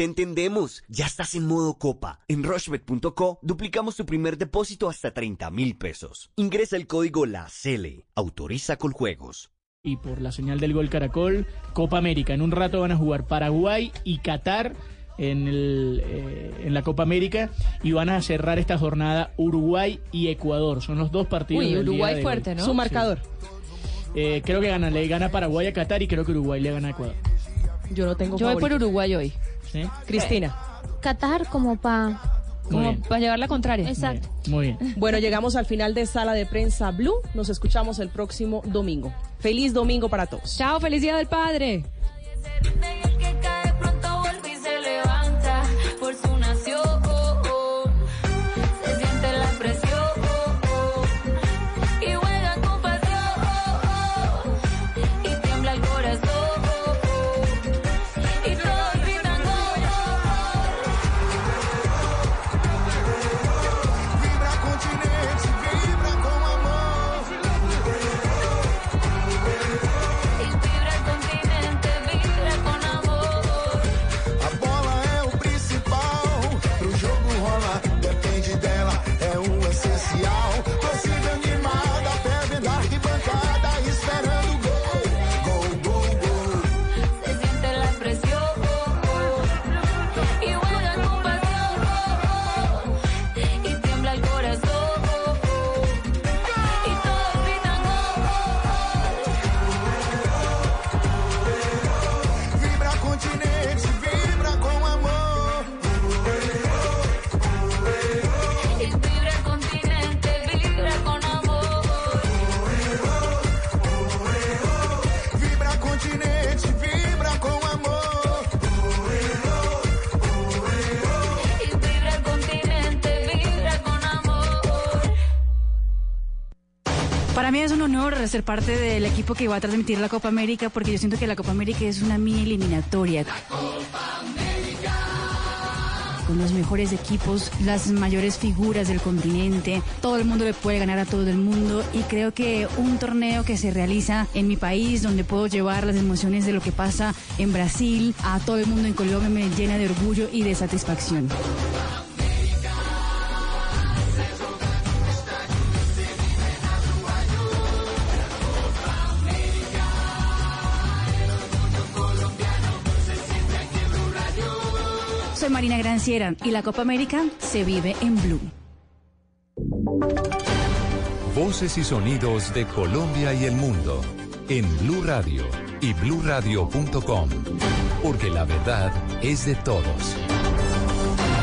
Te entendemos. Ya estás en modo copa. En rushbet.co duplicamos tu primer depósito hasta 30 mil pesos. Ingresa el código La CELE. Autoriza con juegos. Y por la señal del gol Caracol, Copa América. En un rato van a jugar Paraguay y Qatar en, el, eh, en la Copa América y van a cerrar esta jornada Uruguay y Ecuador. Son los dos partidos. Uy, del día Uruguay de fuerte. ¿no? Su marcador. Eh, creo que gana, le gana Paraguay a Qatar y creo que Uruguay le gana a Ecuador. Yo no tengo Yo voy por. Uruguay hoy. ¿Sí? Cristina. Qatar como para... Como para llevar la contraria. Exacto. Muy bien. Bueno, llegamos al final de Sala de Prensa Blue. Nos escuchamos el próximo domingo. Feliz domingo para todos. Chao, felicidad del padre. Mí es un honor ser parte del equipo que va a transmitir la Copa América porque yo siento que la Copa América es una mini eliminatoria. Con los mejores equipos, las mayores figuras del continente, todo el mundo le puede ganar a todo el mundo y creo que un torneo que se realiza en mi país, donde puedo llevar las emociones de lo que pasa en Brasil a todo el mundo en Colombia, me llena de orgullo y de satisfacción. Soy Marina Granciera y la Copa América se vive en Blue. Voces y sonidos de Colombia y el mundo en Blue Radio y bluradio.com, porque la verdad es de todos.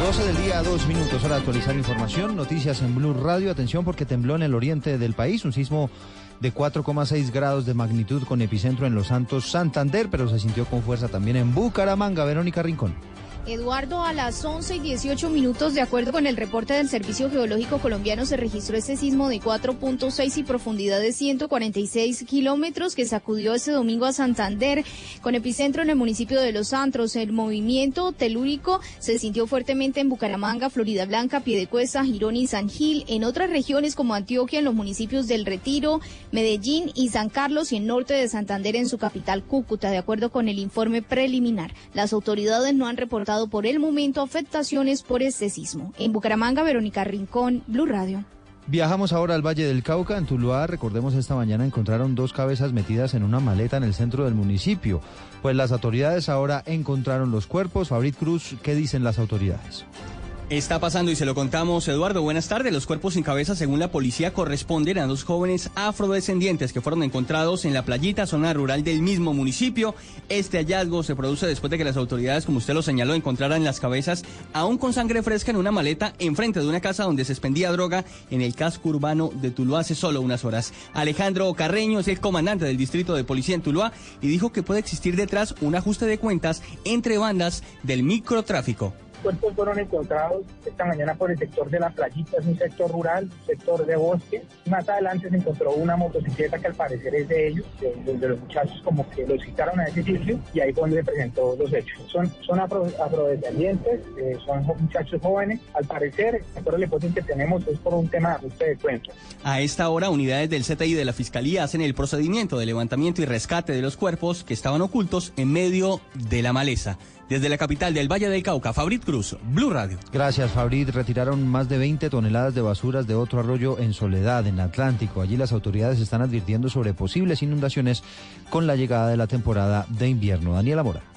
12 del día, dos minutos, hora de actualizar información. Noticias en Blue Radio. Atención porque tembló en el oriente del país. Un sismo de 4,6 grados de magnitud con epicentro en Los Santos, Santander, pero se sintió con fuerza también en Bucaramanga. Verónica Rincón. Eduardo, a las 11 y 18 minutos, de acuerdo con el reporte del Servicio Geológico Colombiano, se registró ese sismo de 4.6 y profundidad de 146 kilómetros que sacudió ese domingo a Santander, con epicentro en el municipio de Los Santos. El movimiento telúrico se sintió fuertemente en Bucaramanga, Florida Blanca, Piedecuesta, Girón y San Gil. En otras regiones como Antioquia, en los municipios del Retiro, Medellín y San Carlos y en norte de Santander, en su capital Cúcuta, de acuerdo con el informe preliminar. Las autoridades no han reportado por el momento afectaciones por este sismo. En Bucaramanga, Verónica Rincón, Blue Radio. Viajamos ahora al Valle del Cauca, en Tuluá. Recordemos, esta mañana encontraron dos cabezas metidas en una maleta en el centro del municipio. Pues las autoridades ahora encontraron los cuerpos. Fabrit Cruz, ¿qué dicen las autoridades? Está pasando y se lo contamos, Eduardo. Buenas tardes. Los cuerpos sin cabeza, según la policía, corresponden a dos jóvenes afrodescendientes que fueron encontrados en la playita, zona rural del mismo municipio. Este hallazgo se produce después de que las autoridades, como usted lo señaló, encontraran las cabezas aún con sangre fresca en una maleta enfrente de una casa donde se expendía droga en el casco urbano de Tuluá hace solo unas horas. Alejandro Carreño es el comandante del distrito de policía en Tuluá y dijo que puede existir detrás un ajuste de cuentas entre bandas del microtráfico cuerpos fueron encontrados esta mañana por el sector de la playita, es un sector rural, sector de bosque. Más adelante se encontró una motocicleta que al parecer es de ellos, de, de, de los muchachos como que los citaron a ese sitio y ahí fue donde se presentó los hechos. Son, son afro, afrodescendientes, eh, son muchachos jóvenes. Al parecer, la hipótesis que tenemos, es por un tema de ajuste de cuentas. A esta hora, unidades del CTI de la Fiscalía hacen el procedimiento de levantamiento y rescate de los cuerpos que estaban ocultos en medio de la maleza. Desde la capital del Valle del Cauca, Fabrit Cruz, Blue Radio. Gracias, Fabrit. Retiraron más de 20 toneladas de basuras de otro arroyo en Soledad, en Atlántico. Allí las autoridades están advirtiendo sobre posibles inundaciones con la llegada de la temporada de invierno. Daniela Mora.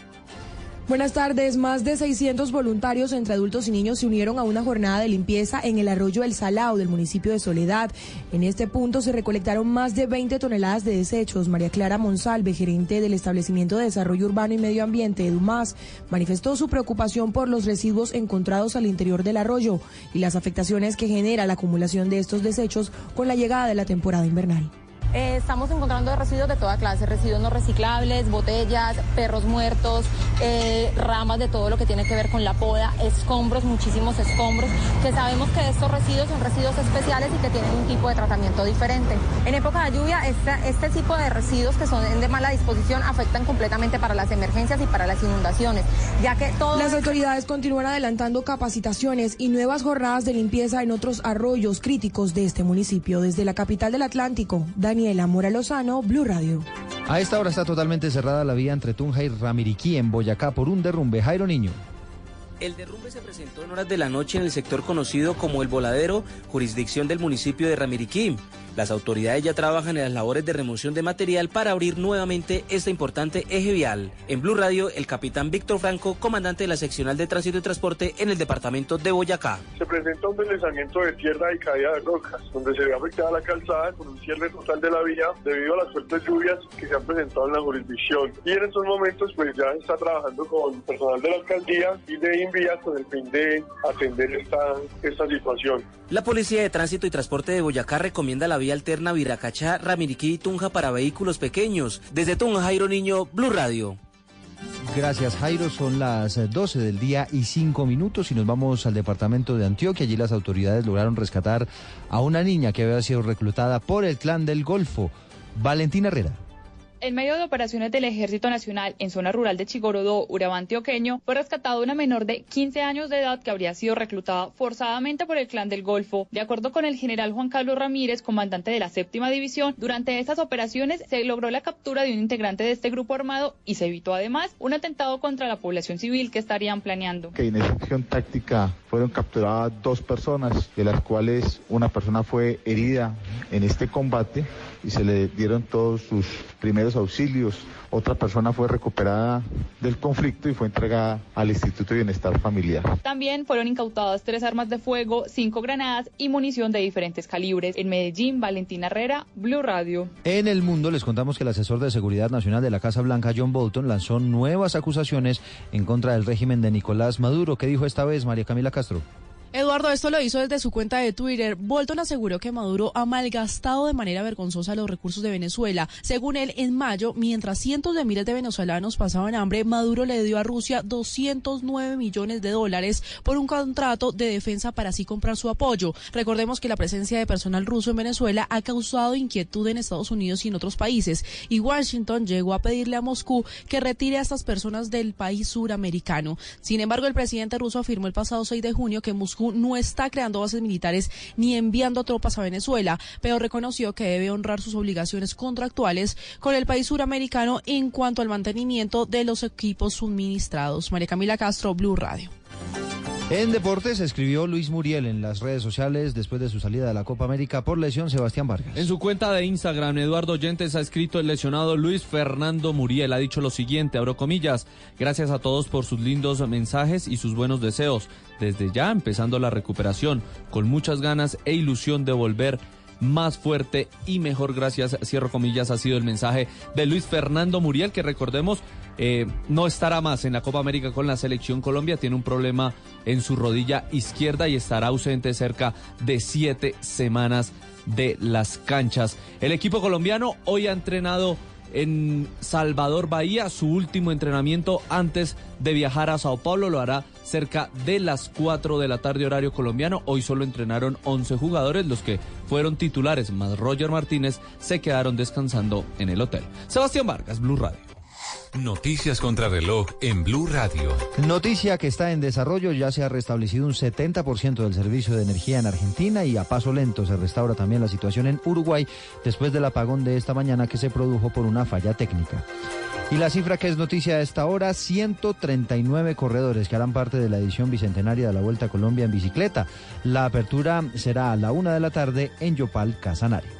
Buenas tardes. Más de 600 voluntarios entre adultos y niños se unieron a una jornada de limpieza en el arroyo El Salao del municipio de Soledad. En este punto se recolectaron más de 20 toneladas de desechos. María Clara Monsalve, gerente del establecimiento de desarrollo urbano y medio ambiente EDUMAS, manifestó su preocupación por los residuos encontrados al interior del arroyo y las afectaciones que genera la acumulación de estos desechos con la llegada de la temporada invernal. Eh, estamos encontrando residuos de toda clase, residuos no reciclables, botellas, perros muertos, eh, ramas de todo lo que tiene que ver con la poda, escombros, muchísimos escombros, que sabemos que estos residuos son residuos especiales y que tienen un tipo de tratamiento diferente. En época de lluvia, esta- este tipo de residuos que son de mala disposición afectan completamente para las emergencias y para las inundaciones, ya que todo... Las autoridades continúan adelantando capacitaciones y nuevas jornadas de limpieza en otros arroyos críticos de este municipio. Desde la capital del Atlántico, Daniela Mora Lozano, Blue Radio. A esta hora está totalmente cerrada la vía entre Tunja y Ramiriquí, en Boyacá, por un derrumbe. Jairo Niño. El derrumbe se presentó en horas de la noche en el sector conocido como El Voladero, jurisdicción del municipio de Ramiriquí. Las autoridades ya trabajan en las labores de remoción de material para abrir nuevamente esta importante eje vial. En Blue Radio, el capitán Víctor Franco, comandante de la seccional de tránsito y transporte en el departamento de Boyacá. Se presenta un deslizamiento de tierra y caída de rocas, donde se ve afectada la calzada con un cierre total de la vía debido a las fuertes lluvias que se han presentado en la jurisdicción. Y en estos momentos pues ya está trabajando con personal de la alcaldía y de Invías con el fin de atender esta, esta situación. La Policía de Tránsito y Transporte de Boyacá recomienda la vía alterna Viracachá, Ramiriquí y Tunja para vehículos pequeños. Desde Tunja, Jairo Niño, Blue Radio. Gracias, Jairo. Son las eh, 12 del día y 5 minutos y nos vamos al departamento de Antioquia. Allí las autoridades lograron rescatar a una niña que había sido reclutada por el clan del Golfo. Valentina Herrera. En medio de operaciones del Ejército Nacional en zona rural de Chigorodó, Urabá antioqueño, fue rescatada una menor de 15 años de edad que habría sido reclutada forzadamente por el Clan del Golfo. De acuerdo con el general Juan Carlos Ramírez, comandante de la séptima división, durante estas operaciones se logró la captura de un integrante de este grupo armado y se evitó además un atentado contra la población civil que estarían planeando. que en esa acción táctica fueron capturadas dos personas, de las cuales una persona fue herida en este combate y se le dieron todos sus primeros auxilios. Otra persona fue recuperada del conflicto y fue entregada al Instituto de Bienestar Familiar. También fueron incautadas tres armas de fuego, cinco granadas y munición de diferentes calibres. En Medellín, Valentina Herrera, Blue Radio. En el mundo les contamos que el asesor de seguridad nacional de la Casa Blanca, John Bolton, lanzó nuevas acusaciones en contra del régimen de Nicolás Maduro. ¿Qué dijo esta vez María Camila Castro? Eduardo, esto lo hizo desde su cuenta de Twitter. Bolton aseguró que Maduro ha malgastado de manera vergonzosa los recursos de Venezuela. Según él, en mayo, mientras cientos de miles de venezolanos pasaban hambre, Maduro le dio a Rusia 209 millones de dólares por un contrato de defensa para así comprar su apoyo. Recordemos que la presencia de personal ruso en Venezuela ha causado inquietud en Estados Unidos y en otros países. Y Washington llegó a pedirle a Moscú que retire a estas personas del país suramericano. Sin embargo, el presidente ruso afirmó el pasado 6 de junio que Moscú no está creando bases militares ni enviando tropas a Venezuela, pero reconoció que debe honrar sus obligaciones contractuales con el país suramericano en cuanto al mantenimiento de los equipos suministrados. María Camila Castro, Blue Radio. En deportes escribió Luis Muriel en las redes sociales después de su salida de la Copa América por lesión Sebastián Vargas. En su cuenta de Instagram, Eduardo Oyentes ha escrito el lesionado Luis Fernando Muriel. Ha dicho lo siguiente, abro comillas, gracias a todos por sus lindos mensajes y sus buenos deseos. Desde ya empezando la recuperación, con muchas ganas e ilusión de volver más fuerte y mejor. Gracias, cierro comillas, ha sido el mensaje de Luis Fernando Muriel, que recordemos eh, no estará más en la Copa América con la selección Colombia. Tiene un problema en su rodilla izquierda y estará ausente cerca de siete semanas de las canchas. El equipo colombiano hoy ha entrenado en Salvador Bahía, su último entrenamiento antes de viajar a Sao Paulo. Lo hará cerca de las 4 de la tarde horario colombiano. Hoy solo entrenaron 11 jugadores, los que fueron titulares más Roger Martínez se quedaron descansando en el hotel. Sebastián Vargas, Blue Radio. Noticias contra reloj en Blue Radio. Noticia que está en desarrollo, ya se ha restablecido un 70% del servicio de energía en Argentina y a paso lento se restaura también la situación en Uruguay después del apagón de esta mañana que se produjo por una falla técnica. Y la cifra que es noticia a esta hora, 139 corredores que harán parte de la edición bicentenaria de la Vuelta a Colombia en bicicleta. La apertura será a la una de la tarde en Yopal, Casanare.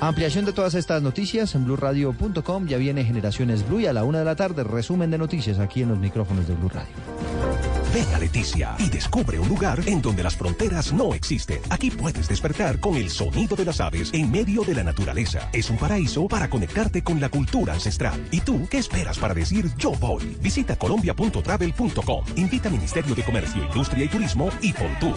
Ampliación de todas estas noticias en blurradio.com. Ya viene Generaciones Blue y a la una de la tarde resumen de noticias aquí en los micrófonos de Blue Radio. Ven a Leticia y descubre un lugar en donde las fronteras no existen. Aquí puedes despertar con el sonido de las aves en medio de la naturaleza. Es un paraíso para conectarte con la cultura ancestral. ¿Y tú qué esperas para decir yo voy? Visita colombia.travel.com. Invita Ministerio de Comercio, Industria y Turismo y Fontur.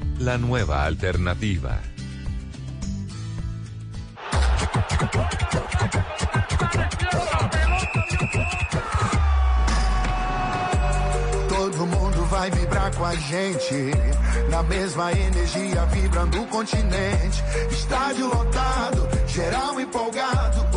La nueva alternativa. Todo mundo vai vibrar com a gente. Na mesma energia, vibrando o continente. Estádio lotado, geral empolgado.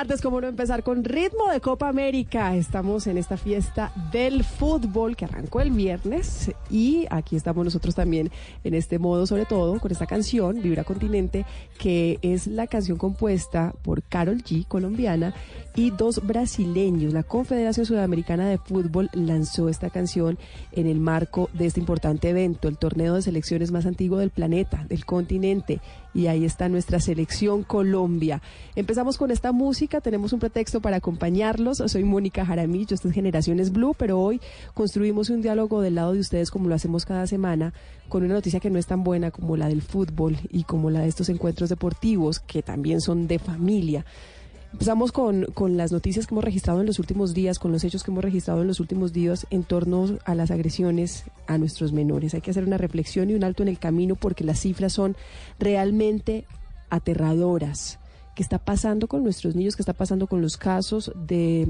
Tardes. ¿Cómo no empezar con ritmo de Copa América? Estamos en esta fiesta del fútbol que arrancó el viernes y aquí estamos nosotros también en este modo, sobre todo con esta canción, Vibra Continente, que es la canción compuesta por Carol G, colombiana, y dos brasileños. La Confederación Sudamericana de Fútbol lanzó esta canción en el marco de este importante evento, el torneo de selecciones más antiguo del planeta, del continente. Y ahí está nuestra selección Colombia. Empezamos con esta música, tenemos un pretexto para acompañarlos. Soy Mónica Jaramillo, esta es Generaciones Blue, pero hoy construimos un diálogo del lado de ustedes como lo hacemos cada semana, con una noticia que no es tan buena como la del fútbol y como la de estos encuentros deportivos, que también son de familia. Empezamos con, con las noticias que hemos registrado en los últimos días, con los hechos que hemos registrado en los últimos días en torno a las agresiones a nuestros menores. Hay que hacer una reflexión y un alto en el camino porque las cifras son realmente aterradoras. ¿Qué está pasando con nuestros niños? ¿Qué está pasando con los casos de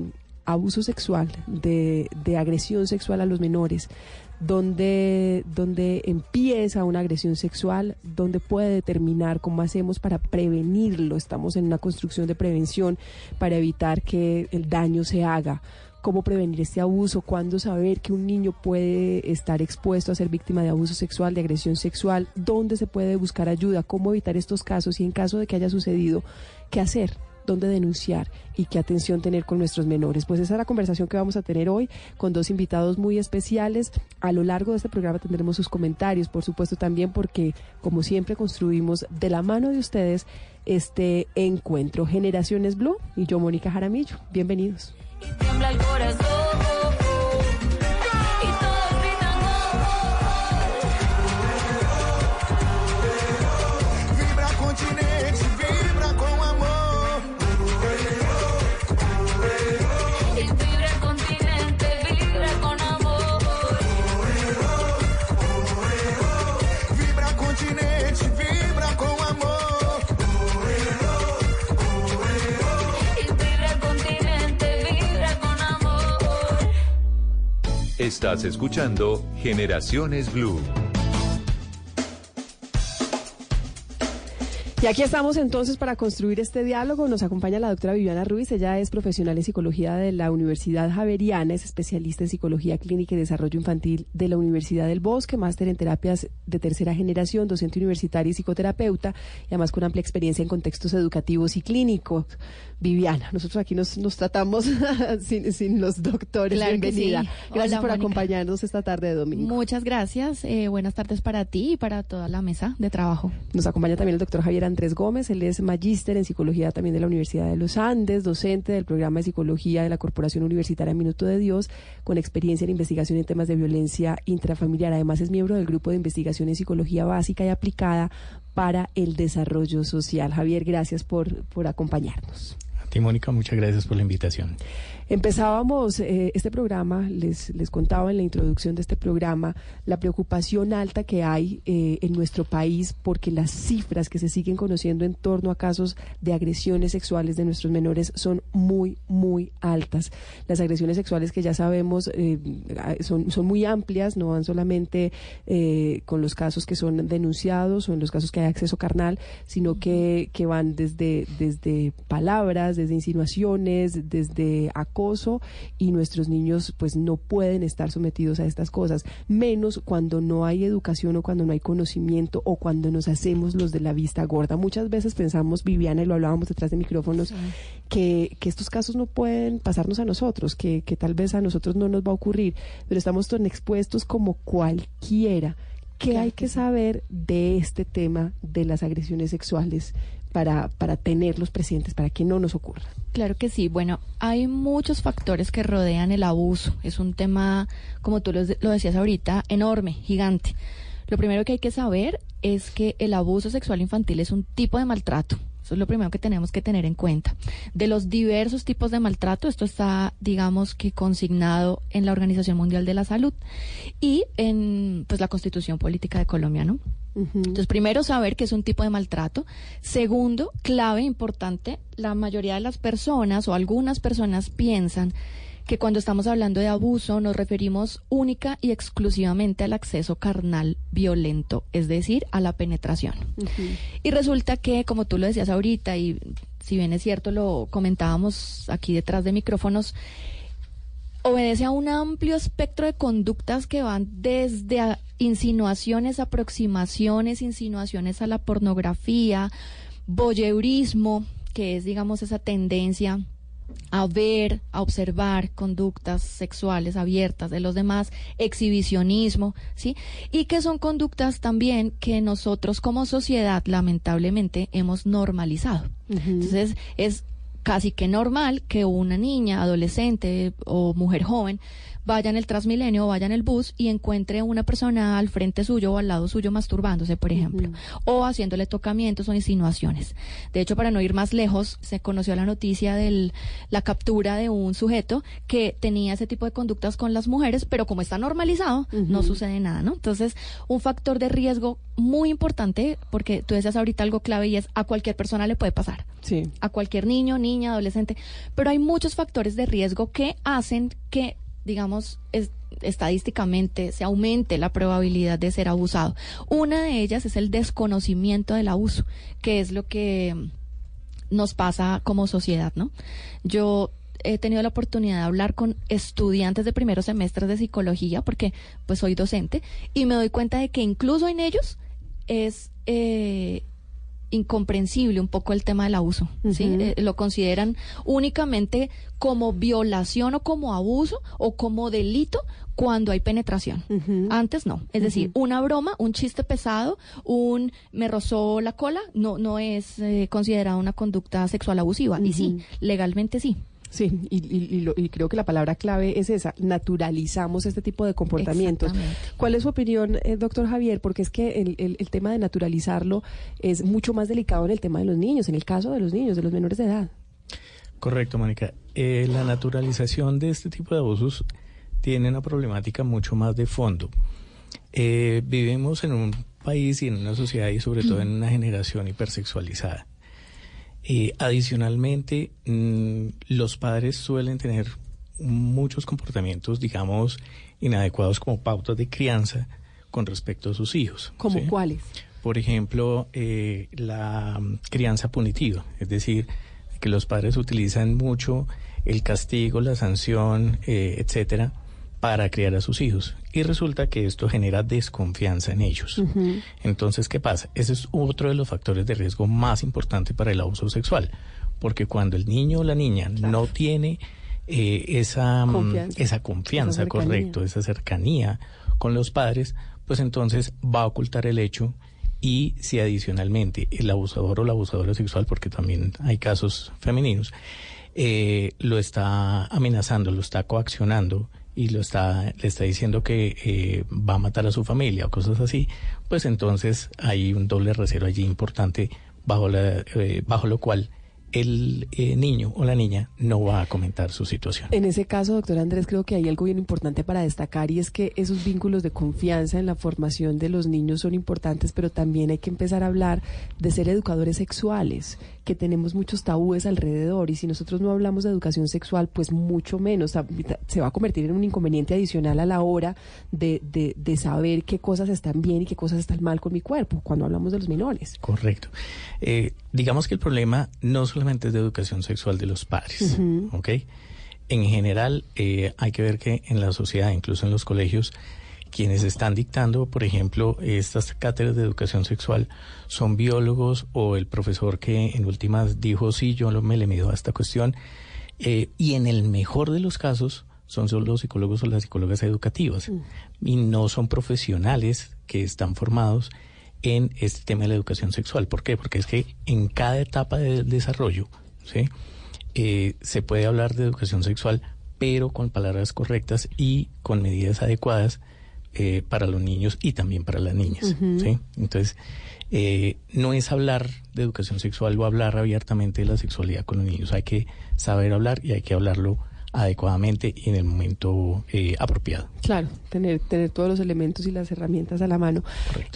abuso sexual, de, de agresión sexual a los menores? donde, donde empieza una agresión sexual, donde puede determinar cómo hacemos para prevenirlo. Estamos en una construcción de prevención para evitar que el daño se haga. Cómo prevenir este abuso, cuándo saber que un niño puede estar expuesto a ser víctima de abuso sexual, de agresión sexual, dónde se puede buscar ayuda, cómo evitar estos casos y en caso de que haya sucedido, qué hacer dónde denunciar y qué atención tener con nuestros menores. Pues esa es la conversación que vamos a tener hoy con dos invitados muy especiales. A lo largo de este programa tendremos sus comentarios, por supuesto también porque, como siempre, construimos de la mano de ustedes este encuentro. Generaciones Blue y yo, Mónica Jaramillo. Bienvenidos. Tiembla el corazón Estás escuchando Generaciones Blue. Y aquí estamos entonces para construir este diálogo. Nos acompaña la doctora Viviana Ruiz. Ella es profesional en psicología de la Universidad Javeriana, es especialista en psicología clínica y desarrollo infantil de la Universidad del Bosque, máster en terapias de tercera generación, docente universitaria y psicoterapeuta, y además con amplia experiencia en contextos educativos y clínicos. Viviana, nosotros aquí nos, nos tratamos sin, sin los doctores. Claro Bienvenida. sí. Gracias Hola, por Mónica. acompañarnos esta tarde de domingo. Muchas gracias. eh, buenas tardes para ti y para toda la mesa de trabajo. Nos acompaña también el doctor Javier Andrés Gómez, él es magíster en psicología también de la Universidad de los Andes, docente del programa de psicología de la Corporación Universitaria Minuto de Dios, con experiencia en investigación en temas de violencia intrafamiliar. Además es miembro del grupo de investigación en psicología básica y aplicada para el desarrollo social. Javier, gracias por, por acompañarnos. Ti, Mónica, muchas gracias por la invitación. Empezábamos eh, este programa, les, les contaba en la introducción de este programa, la preocupación alta que hay eh, en nuestro país porque las cifras que se siguen conociendo en torno a casos de agresiones sexuales de nuestros menores son muy, muy altas. Las agresiones sexuales que ya sabemos eh, son, son muy amplias, no van solamente con los casos que son denunciados o en los casos que hay acceso carnal, sino que, que van desde, desde palabras, desde insinuaciones, desde acoso y nuestros niños pues no pueden estar sometidos a estas cosas, menos cuando no hay educación o cuando no hay conocimiento o cuando nos hacemos los de la vista gorda. Muchas veces pensamos, Viviana, y lo hablábamos detrás de micrófonos, que, que estos casos no pueden pasarnos a nosotros, que, que tal vez a nosotros no nos va a ocurrir, pero estamos tan expuestos como cualquiera. ¿Qué hay que saber de este tema de las agresiones sexuales para, para tenerlos presentes, para que no nos ocurra? Claro que sí. Bueno, hay muchos factores que rodean el abuso. Es un tema, como tú lo, lo decías ahorita, enorme, gigante. Lo primero que hay que saber es que el abuso sexual infantil es un tipo de maltrato. Eso es lo primero que tenemos que tener en cuenta. De los diversos tipos de maltrato, esto está, digamos que consignado en la Organización Mundial de la Salud y en pues la Constitución Política de Colombia, ¿no? Entonces, primero, saber que es un tipo de maltrato. Segundo, clave, importante, la mayoría de las personas o algunas personas piensan que cuando estamos hablando de abuso nos referimos única y exclusivamente al acceso carnal violento, es decir, a la penetración. Y resulta que, como tú lo decías ahorita, y si bien es cierto, lo comentábamos aquí detrás de micrófonos, obedece a un amplio espectro de conductas que van desde a- insinuaciones, aproximaciones, insinuaciones a la pornografía, voyeurismo, que es, digamos, esa tendencia a ver, a observar conductas sexuales abiertas de los demás, exhibicionismo, ¿sí? Y que son conductas también que nosotros como sociedad lamentablemente hemos normalizado. Entonces, es casi que normal que una niña, adolescente o mujer joven vaya en el Transmilenio o vaya en el bus y encuentre una persona al frente suyo o al lado suyo masturbándose, por ejemplo, o haciéndole tocamientos o insinuaciones. De hecho, para no ir más lejos, se conoció la noticia de la captura de un sujeto que tenía ese tipo de conductas con las mujeres, pero como está normalizado, no sucede nada, ¿no? Entonces, un factor de riesgo muy importante, porque tú decías ahorita algo clave y es a cualquier persona le puede pasar. Sí. A cualquier niño, niña, adolescente. Pero hay muchos factores de riesgo que hacen que, digamos, es- estadísticamente se aumente la probabilidad de ser abusado. Una de ellas es el desconocimiento del abuso, que es lo que mm, nos pasa como sociedad, ¿no? Yo he tenido la oportunidad de hablar con estudiantes de primeros semestres de psicología, porque pues soy docente, y me doy cuenta de que incluso en ellos es eh, incomprensible un poco el tema del abuso, ¿sí? Eh, lo consideran únicamente como violación o como abuso o como delito cuando hay penetración. Antes no. Es decir, una broma, un chiste pesado, un me rozó la cola, no, no es eh, considerada una conducta sexual abusiva. Y sí, legalmente sí. Sí, y, y- y lo- y creo que la palabra clave es esa, naturalizamos este tipo de comportamientos. ¿Cuál es su opinión, eh, doctor Javier? Porque es que el, el- el tema de naturalizarlo es mucho más delicado en el tema de los niños, en el caso de los niños, de los menores de edad. Correcto, Mónica. Eh, la naturalización de este tipo de abusos tiene una problemática mucho más de fondo. Eh, vivimos en un país y en una sociedad y sobre todo en una generación hipersexualizada. Eh, adicionalmente, mm, los padres suelen tener muchos comportamientos, digamos, inadecuados como pautas de crianza con respecto a sus hijos. ¿Como ¿sí? cuáles? Por ejemplo, eh, la mm, crianza punitiva, es decir, que los padres utilizan mucho el castigo, la sanción, eh, etcétera, para criar a sus hijos. Y resulta que esto genera desconfianza en ellos. Entonces, ¿qué pasa? Ese es otro de los factores de riesgo más importante para el abuso sexual, porque cuando el niño o la niña no tiene eh, esa mm, Confianza. esa confianza, Esa cercanía. correcto, esa cercanía con los padres, pues entonces va a ocultar el hecho y si adicionalmente el abusador o la abusadora sexual, porque también hay casos femeninos, eh, lo está amenazando, lo está coaccionando y lo está, le está diciendo que eh, va a matar a su familia o cosas así, pues entonces hay un doble recero allí importante bajo, la, eh, bajo lo cual el eh, niño o la niña no va a comentar su situación. En ese caso, doctor Andrés, creo que hay algo bien importante para destacar y es que esos vínculos de confianza en la formación de los niños son importantes, pero también hay que empezar a hablar de ser educadores sexuales, que tenemos muchos tabúes alrededor y si nosotros no hablamos de educación sexual, pues mucho menos se va a convertir en un inconveniente adicional a la hora de, de, de saber qué cosas están bien y qué cosas están mal con mi cuerpo cuando hablamos de los menores. Correcto. Eh, digamos que el problema no solamente es de educación sexual de los padres, Ujú. ¿ok? En general, eh, hay que ver que en la sociedad, incluso en los colegios, quienes están dictando, por ejemplo, estas cátedras de educación sexual son biólogos o el profesor que en últimas dijo, sí, yo me le mido a esta cuestión. Eh, y en el mejor de los casos son solo los psicólogos o las psicólogas educativas y no son profesionales que están formados en este tema de la educación sexual. ¿Por qué? Porque es que en cada etapa del desarrollo ¿sí? Eh, se puede hablar de educación sexual, pero con palabras correctas y con medidas adecuadas eh, para los niños y también para las niñas. Entonces, eh, no es hablar de educación sexual o hablar abiertamente de la sexualidad con los niños. Hay que saber hablar y hay que hablarlo adecuadamente y en el momento eh, apropiado. Claro, tener, tener todos los elementos y las herramientas a la mano.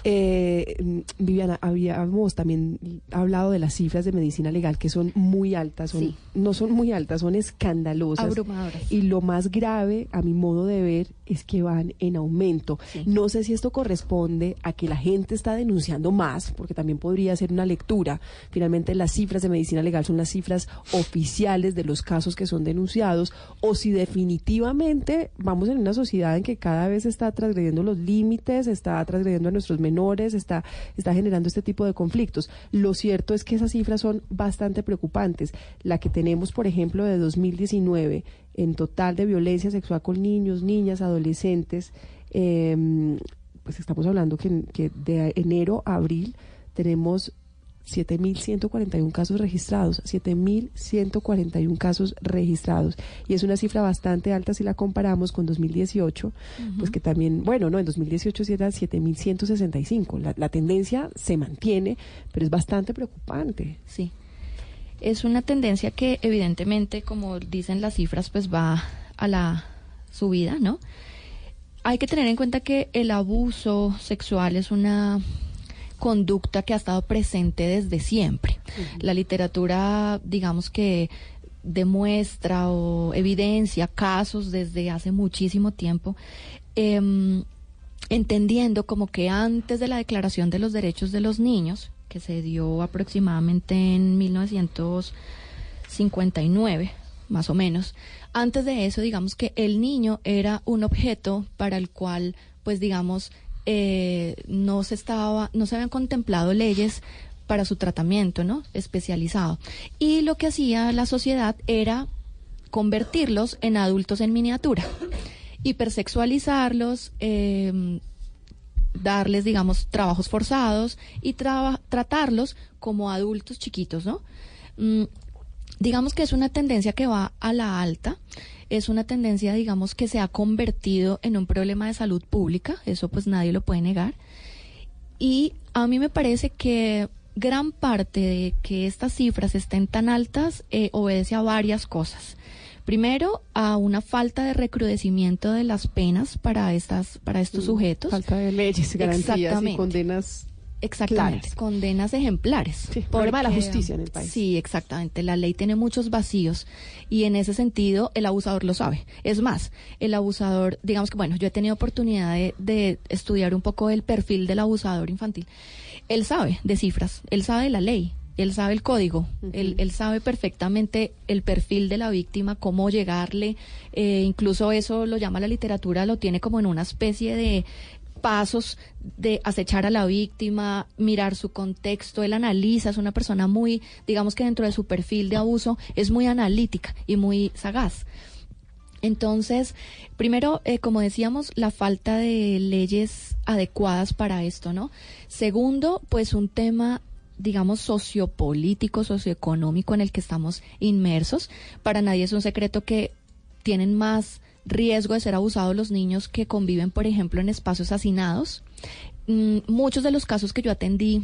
Eh, mm, Viviana, habíamos también hablado de las cifras de medicina legal que son muy altas, son, Sí. no son muy altas, son escandalosas. Abrumadoras. Y lo más grave, a mi modo de ver, es que van en aumento. No sé si esto corresponde a que la gente está denunciando más, porque también podría ser una lectura. Finalmente, las cifras de medicina legal son las cifras oficiales de los casos que son denunciados, o si definitivamente vamos en una sociedad en que cada vez está transgrediendo los límites, está transgrediendo a nuestros menores, está, está generando este tipo de conflictos. Lo cierto es que esas cifras son bastante preocupantes. La que tenemos, por ejemplo, de 2019 en total de violencia sexual con niños, niñas, adolescentes, eh, pues estamos hablando que, que de enero a abril tenemos 7.141 casos registrados, 7.141 casos registrados. Y es una cifra bastante alta si la comparamos con 2018, pues que también, bueno, no, en 2018 sí era 7.165. La, la tendencia se mantiene, pero es bastante preocupante. Sí. Es una tendencia que evidentemente, como dicen las cifras, pues va a la subida, ¿no? Hay que tener en cuenta que el abuso sexual es una conducta que ha estado presente desde siempre. La literatura, digamos que demuestra o evidencia casos desde hace muchísimo tiempo, em, entendiendo como que antes de la Declaración de los Derechos de los Niños, que se dio aproximadamente en 1959, más o menos, antes de eso, digamos que el niño era un objeto para el cual, pues digamos, eh, no se estaba, no se habían contemplado leyes para su tratamiento, ¿no? Especializado. Y lo que hacía la sociedad era convertirlos en adultos en miniatura, hipersexualizarlos, eh, darles, digamos, trabajos forzados y tratarlos como adultos chiquitos, ¿no? Mm, digamos que es una tendencia que va a la alta, es una tendencia, digamos, que se ha convertido en un problema de salud pública, eso pues nadie lo puede negar. Y a mí me parece que gran parte de que estas cifras estén tan altas eh, obedece a varias cosas. Primero, a una falta de recrudecimiento de las penas para estas para estos Mm, sujetos. Falta de leyes, garantías y condenas Exactamente, claras. condenas ejemplares. problema de la justicia en el país. Sí, exactamente. La ley tiene muchos vacíos y en ese sentido el abusador lo sabe. Es más, el abusador, digamos que, bueno, yo he tenido oportunidad de, de estudiar un poco el perfil del abusador infantil. Él sabe de cifras, él sabe de la ley. Él sabe el código, él, él sabe perfectamente el perfil de la víctima, cómo llegarle, eh, incluso eso lo llama la literatura, lo tiene como en una especie de pasos de acechar a la víctima, mirar su contexto, él analiza, es una persona muy, digamos que dentro de su perfil de abuso es muy analítica y muy sagaz. Entonces, primero, eh, como decíamos, la falta de leyes adecuadas para esto, ¿no? Segundo, pues un tema digamos, sociopolítico, socioeconómico en el que estamos inmersos. Para nadie es un secreto que tienen más riesgo de ser abusados los niños que conviven, por ejemplo, en espacios hacinados. Mm, muchos de los casos que yo atendí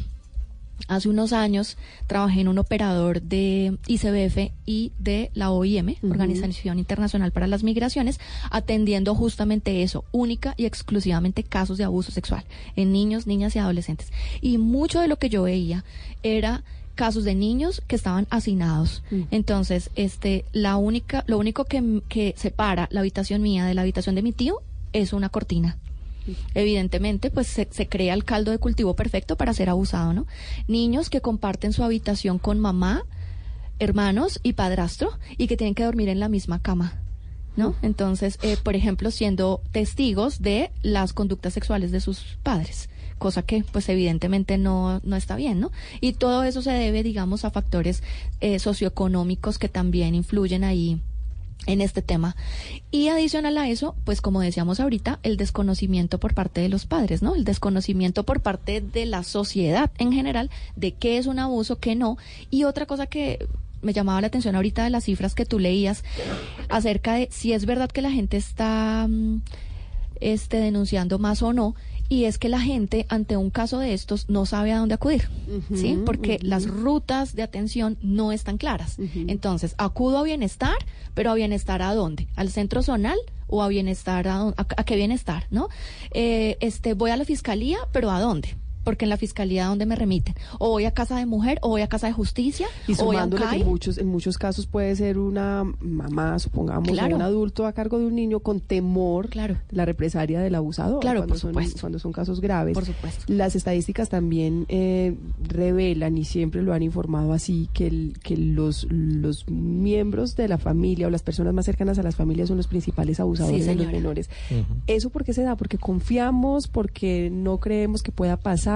hace unos años, trabajé en un operador de ICBF y de la OIM. Organización Internacional para las Migraciones, atendiendo justamente eso, única y exclusivamente casos de abuso sexual en niños, niñas y adolescentes. Y mucho de lo que yo veía era casos de niños que estaban hacinados. Entonces, este, la única, lo único que, que separa la habitación mía de la habitación de mi tío es una cortina. Evidentemente, pues se, se crea el caldo de cultivo perfecto para ser abusado, ¿no? Niños que comparten su habitación con mamá, hermanos y padrastro y que tienen que dormir en la misma cama. ¿No? Entonces, eh, por ejemplo, siendo testigos de las conductas sexuales de sus padres, cosa que, pues, evidentemente no, no está bien, ¿no? Y todo eso se debe, digamos, a factores eh, socioeconómicos que también influyen ahí en este tema. Y adicional a eso, pues como decíamos ahorita, el desconocimiento por parte de los padres, ¿no? El desconocimiento por parte de la sociedad en general de qué es un abuso, qué no. Y otra cosa que me llamaba la atención ahorita de las cifras que tú leías acerca de si es verdad que la gente está mm, este denunciando más o no y es que la gente ante un caso de estos no sabe a dónde acudir, ¿sí? Porque las rutas de atención no están claras. Entonces, acudo a bienestar, pero a bienestar a dónde? ¿Al centro zonal o a bienestar a, dónde? a, a qué bienestar, ¿no? Eh, este voy a la fiscalía, pero ¿a dónde? Porque en la fiscalía a dónde me remiten? O voy a casa de mujer, o voy a casa de justicia, Y o voy a que en muchos, en muchos casos puede ser una mamá, supongamos, o Claro. un adulto a cargo de un niño con temor de la represalia del abusador. Claro, cuando por son, supuesto. Cuando son casos graves. Por supuesto. Las estadísticas también eh, revelan y siempre lo han informado así que, el- que los, los miembros de la familia o las personas más cercanas a las familias son los principales abusadores de los menores. ¿Eso por qué se da? Porque confiamos, porque no creemos que pueda pasar,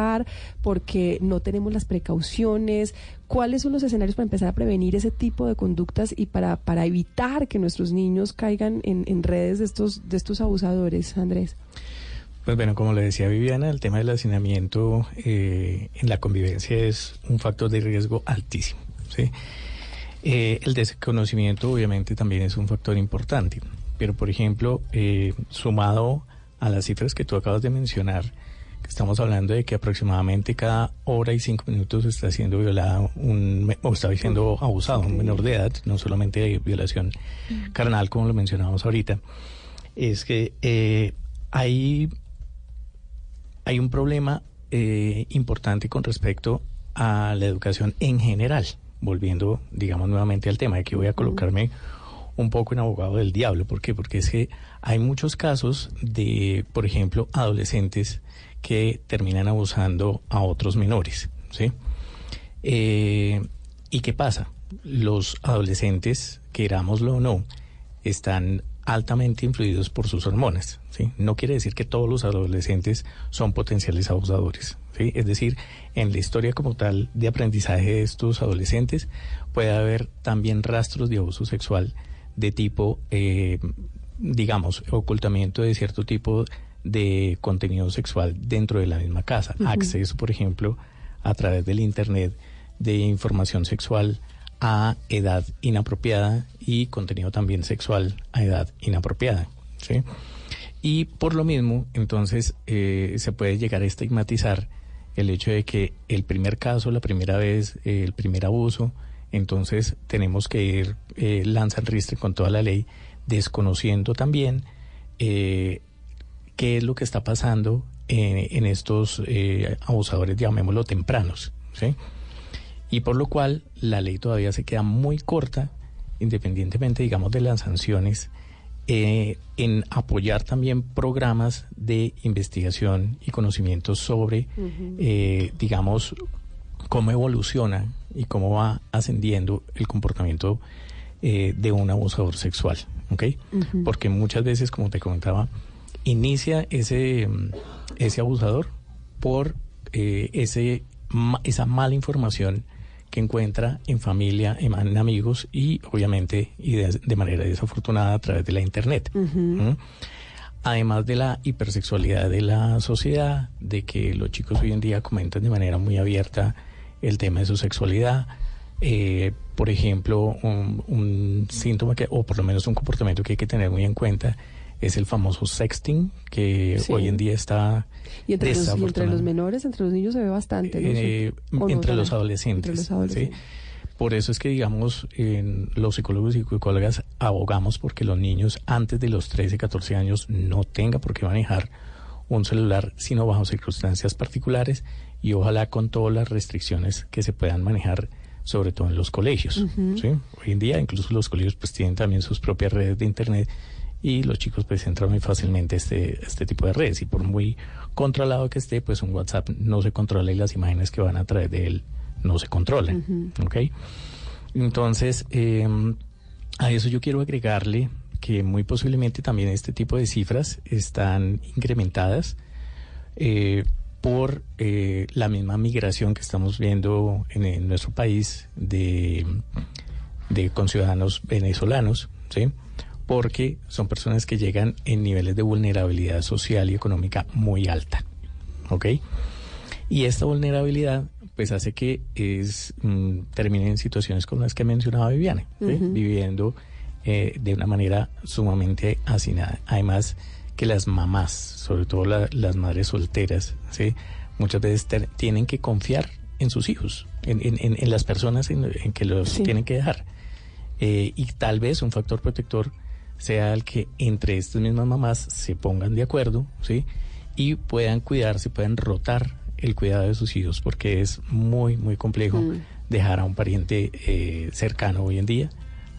porque no tenemos las precauciones. ¿Cuáles son los escenarios para empezar a prevenir ese tipo de conductas y para, para evitar que nuestros niños caigan en, en redes de estos, de estos abusadores, Andrés? Pues bueno, como le decía Viviana, el tema del hacinamiento eh, en la convivencia es un factor de riesgo altísimo. ¿sí? Eh, el desconocimiento obviamente también es un factor importante, pero por ejemplo, eh, sumado a las cifras que tú acabas de mencionar, estamos hablando de que aproximadamente cada hora y cinco minutos está siendo violada un, o está siendo abusado un menor de edad, no solamente de violación carnal como lo mencionábamos ahorita, es que eh, hay hay un problema eh, importante con respecto a la educación en general. Volviendo, digamos, nuevamente al tema, aquí voy a colocarme un poco en abogado del diablo. ¿Por qué? Porque es que hay muchos casos de, por ejemplo, adolescentes que terminan abusando a otros menores, ¿sí? Eh, ¿Y qué pasa? Los adolescentes, querámoslo o no, están altamente influidos por sus hormonas. ¿sí? No quiere decir que todos los adolescentes son potenciales abusadores. ¿sí? Es decir, en la historia como tal de aprendizaje de estos adolescentes puede haber también rastros de abuso sexual de tipo, eh, digamos, ocultamiento de cierto tipo de contenido sexual dentro de la misma casa. Acceso, por ejemplo, a través del Internet de información sexual a edad inapropiada y contenido también sexual a edad inapropiada. ¿sí? Y por lo mismo, entonces, eh, se puede llegar a estigmatizar el hecho de que el primer caso, la primera vez, eh, el primer abuso, entonces tenemos que ir eh, lanza el ristre con toda la ley, desconociendo también eh, qué es lo que está pasando en, en estos eh, abusadores, llamémoslo tempranos, ¿sí? Y por lo cual la ley todavía se queda muy corta, independientemente, digamos, de las sanciones, eh, en apoyar también programas de investigación y conocimiento sobre, eh, digamos, cómo evoluciona y cómo va ascendiendo el comportamiento eh, de un abusador sexual, ¿ok? Porque muchas veces, como te comentaba, inicia ese, mm, ese abusador por eh, ese, esa mala información que encuentra en familia, en, en amigos y obviamente y de, de manera desafortunada a través de la internet. ¿Mm? Además de la hipersexualidad de la sociedad, de que los chicos hoy en día comentan de manera muy abierta el tema de su sexualidad. Eh, por ejemplo, un, un síntoma que, o por lo menos un comportamiento que hay que tener muy en cuenta es el famoso sexting, que Sí. hoy en día está Y entre, los, y entre los menores, entre los niños se ve bastante. ¿no? eh, Sí. ¿O no entre los adolescentes. Entre los ¿sí? Por eso es que, digamos, en los psicólogos y psicólogas abogamos porque los niños antes de los 13, 14 años no tengan por qué manejar un celular, sino bajo circunstancias particulares y ojalá con todas las restricciones que se puedan manejar, sobre todo en los colegios. ¿sí? Hoy en día incluso los colegios pues tienen también sus propias redes de Internet y los chicos pues entran muy fácilmente a este, a este tipo de redes y por muy controlado que esté, pues un WhatsApp no se controla y las imágenes que van a través de él no se controlan. Ujú. ¿ok? Entonces, eh, a eso yo quiero agregarle que muy posiblemente también este tipo de cifras están incrementadas eh, por eh, la misma migración que estamos viendo en, en nuestro país de, de conciudadanos venezolanos, ¿sí? Porque son personas que llegan en niveles de vulnerabilidad social y económica muy alta. ¿ok? Y esta vulnerabilidad pues hace que es, mm, terminen en situaciones como las que mencionaba Viviane, viviendo eh, de una manera sumamente hacinada. Además que las mamás, sobre todo la- las madres solteras, ¿sí? muchas veces ter- tienen que confiar en sus hijos, en, en- en- en las personas en, en que los Sí. tienen que dejar. Eh, y tal vez un factor protector sea el que entre estas mismas mamás se pongan de acuerdo, ¿sí? Y puedan cuidarse, puedan rotar el cuidado de sus hijos, porque es muy, muy complejo Mm. dejar a un pariente eh, cercano hoy en día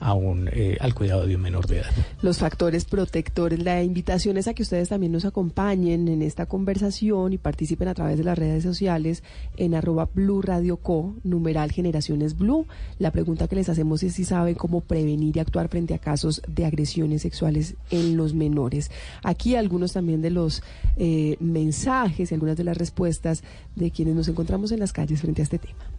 a eh, al cuidado de un menor de edad. los factores protectores. La invitación es a que ustedes también nos acompañen en esta conversación y participen a través de las redes sociales en arroba Blue Radio Co, numeral Generaciones Blue. La pregunta que les hacemos es si saben cómo prevenir y actuar frente a casos de agresiones sexuales en los menores. Aquí algunos también de los eh, mensajes y algunas de las respuestas de quienes nos encontramos en las calles frente a este tema.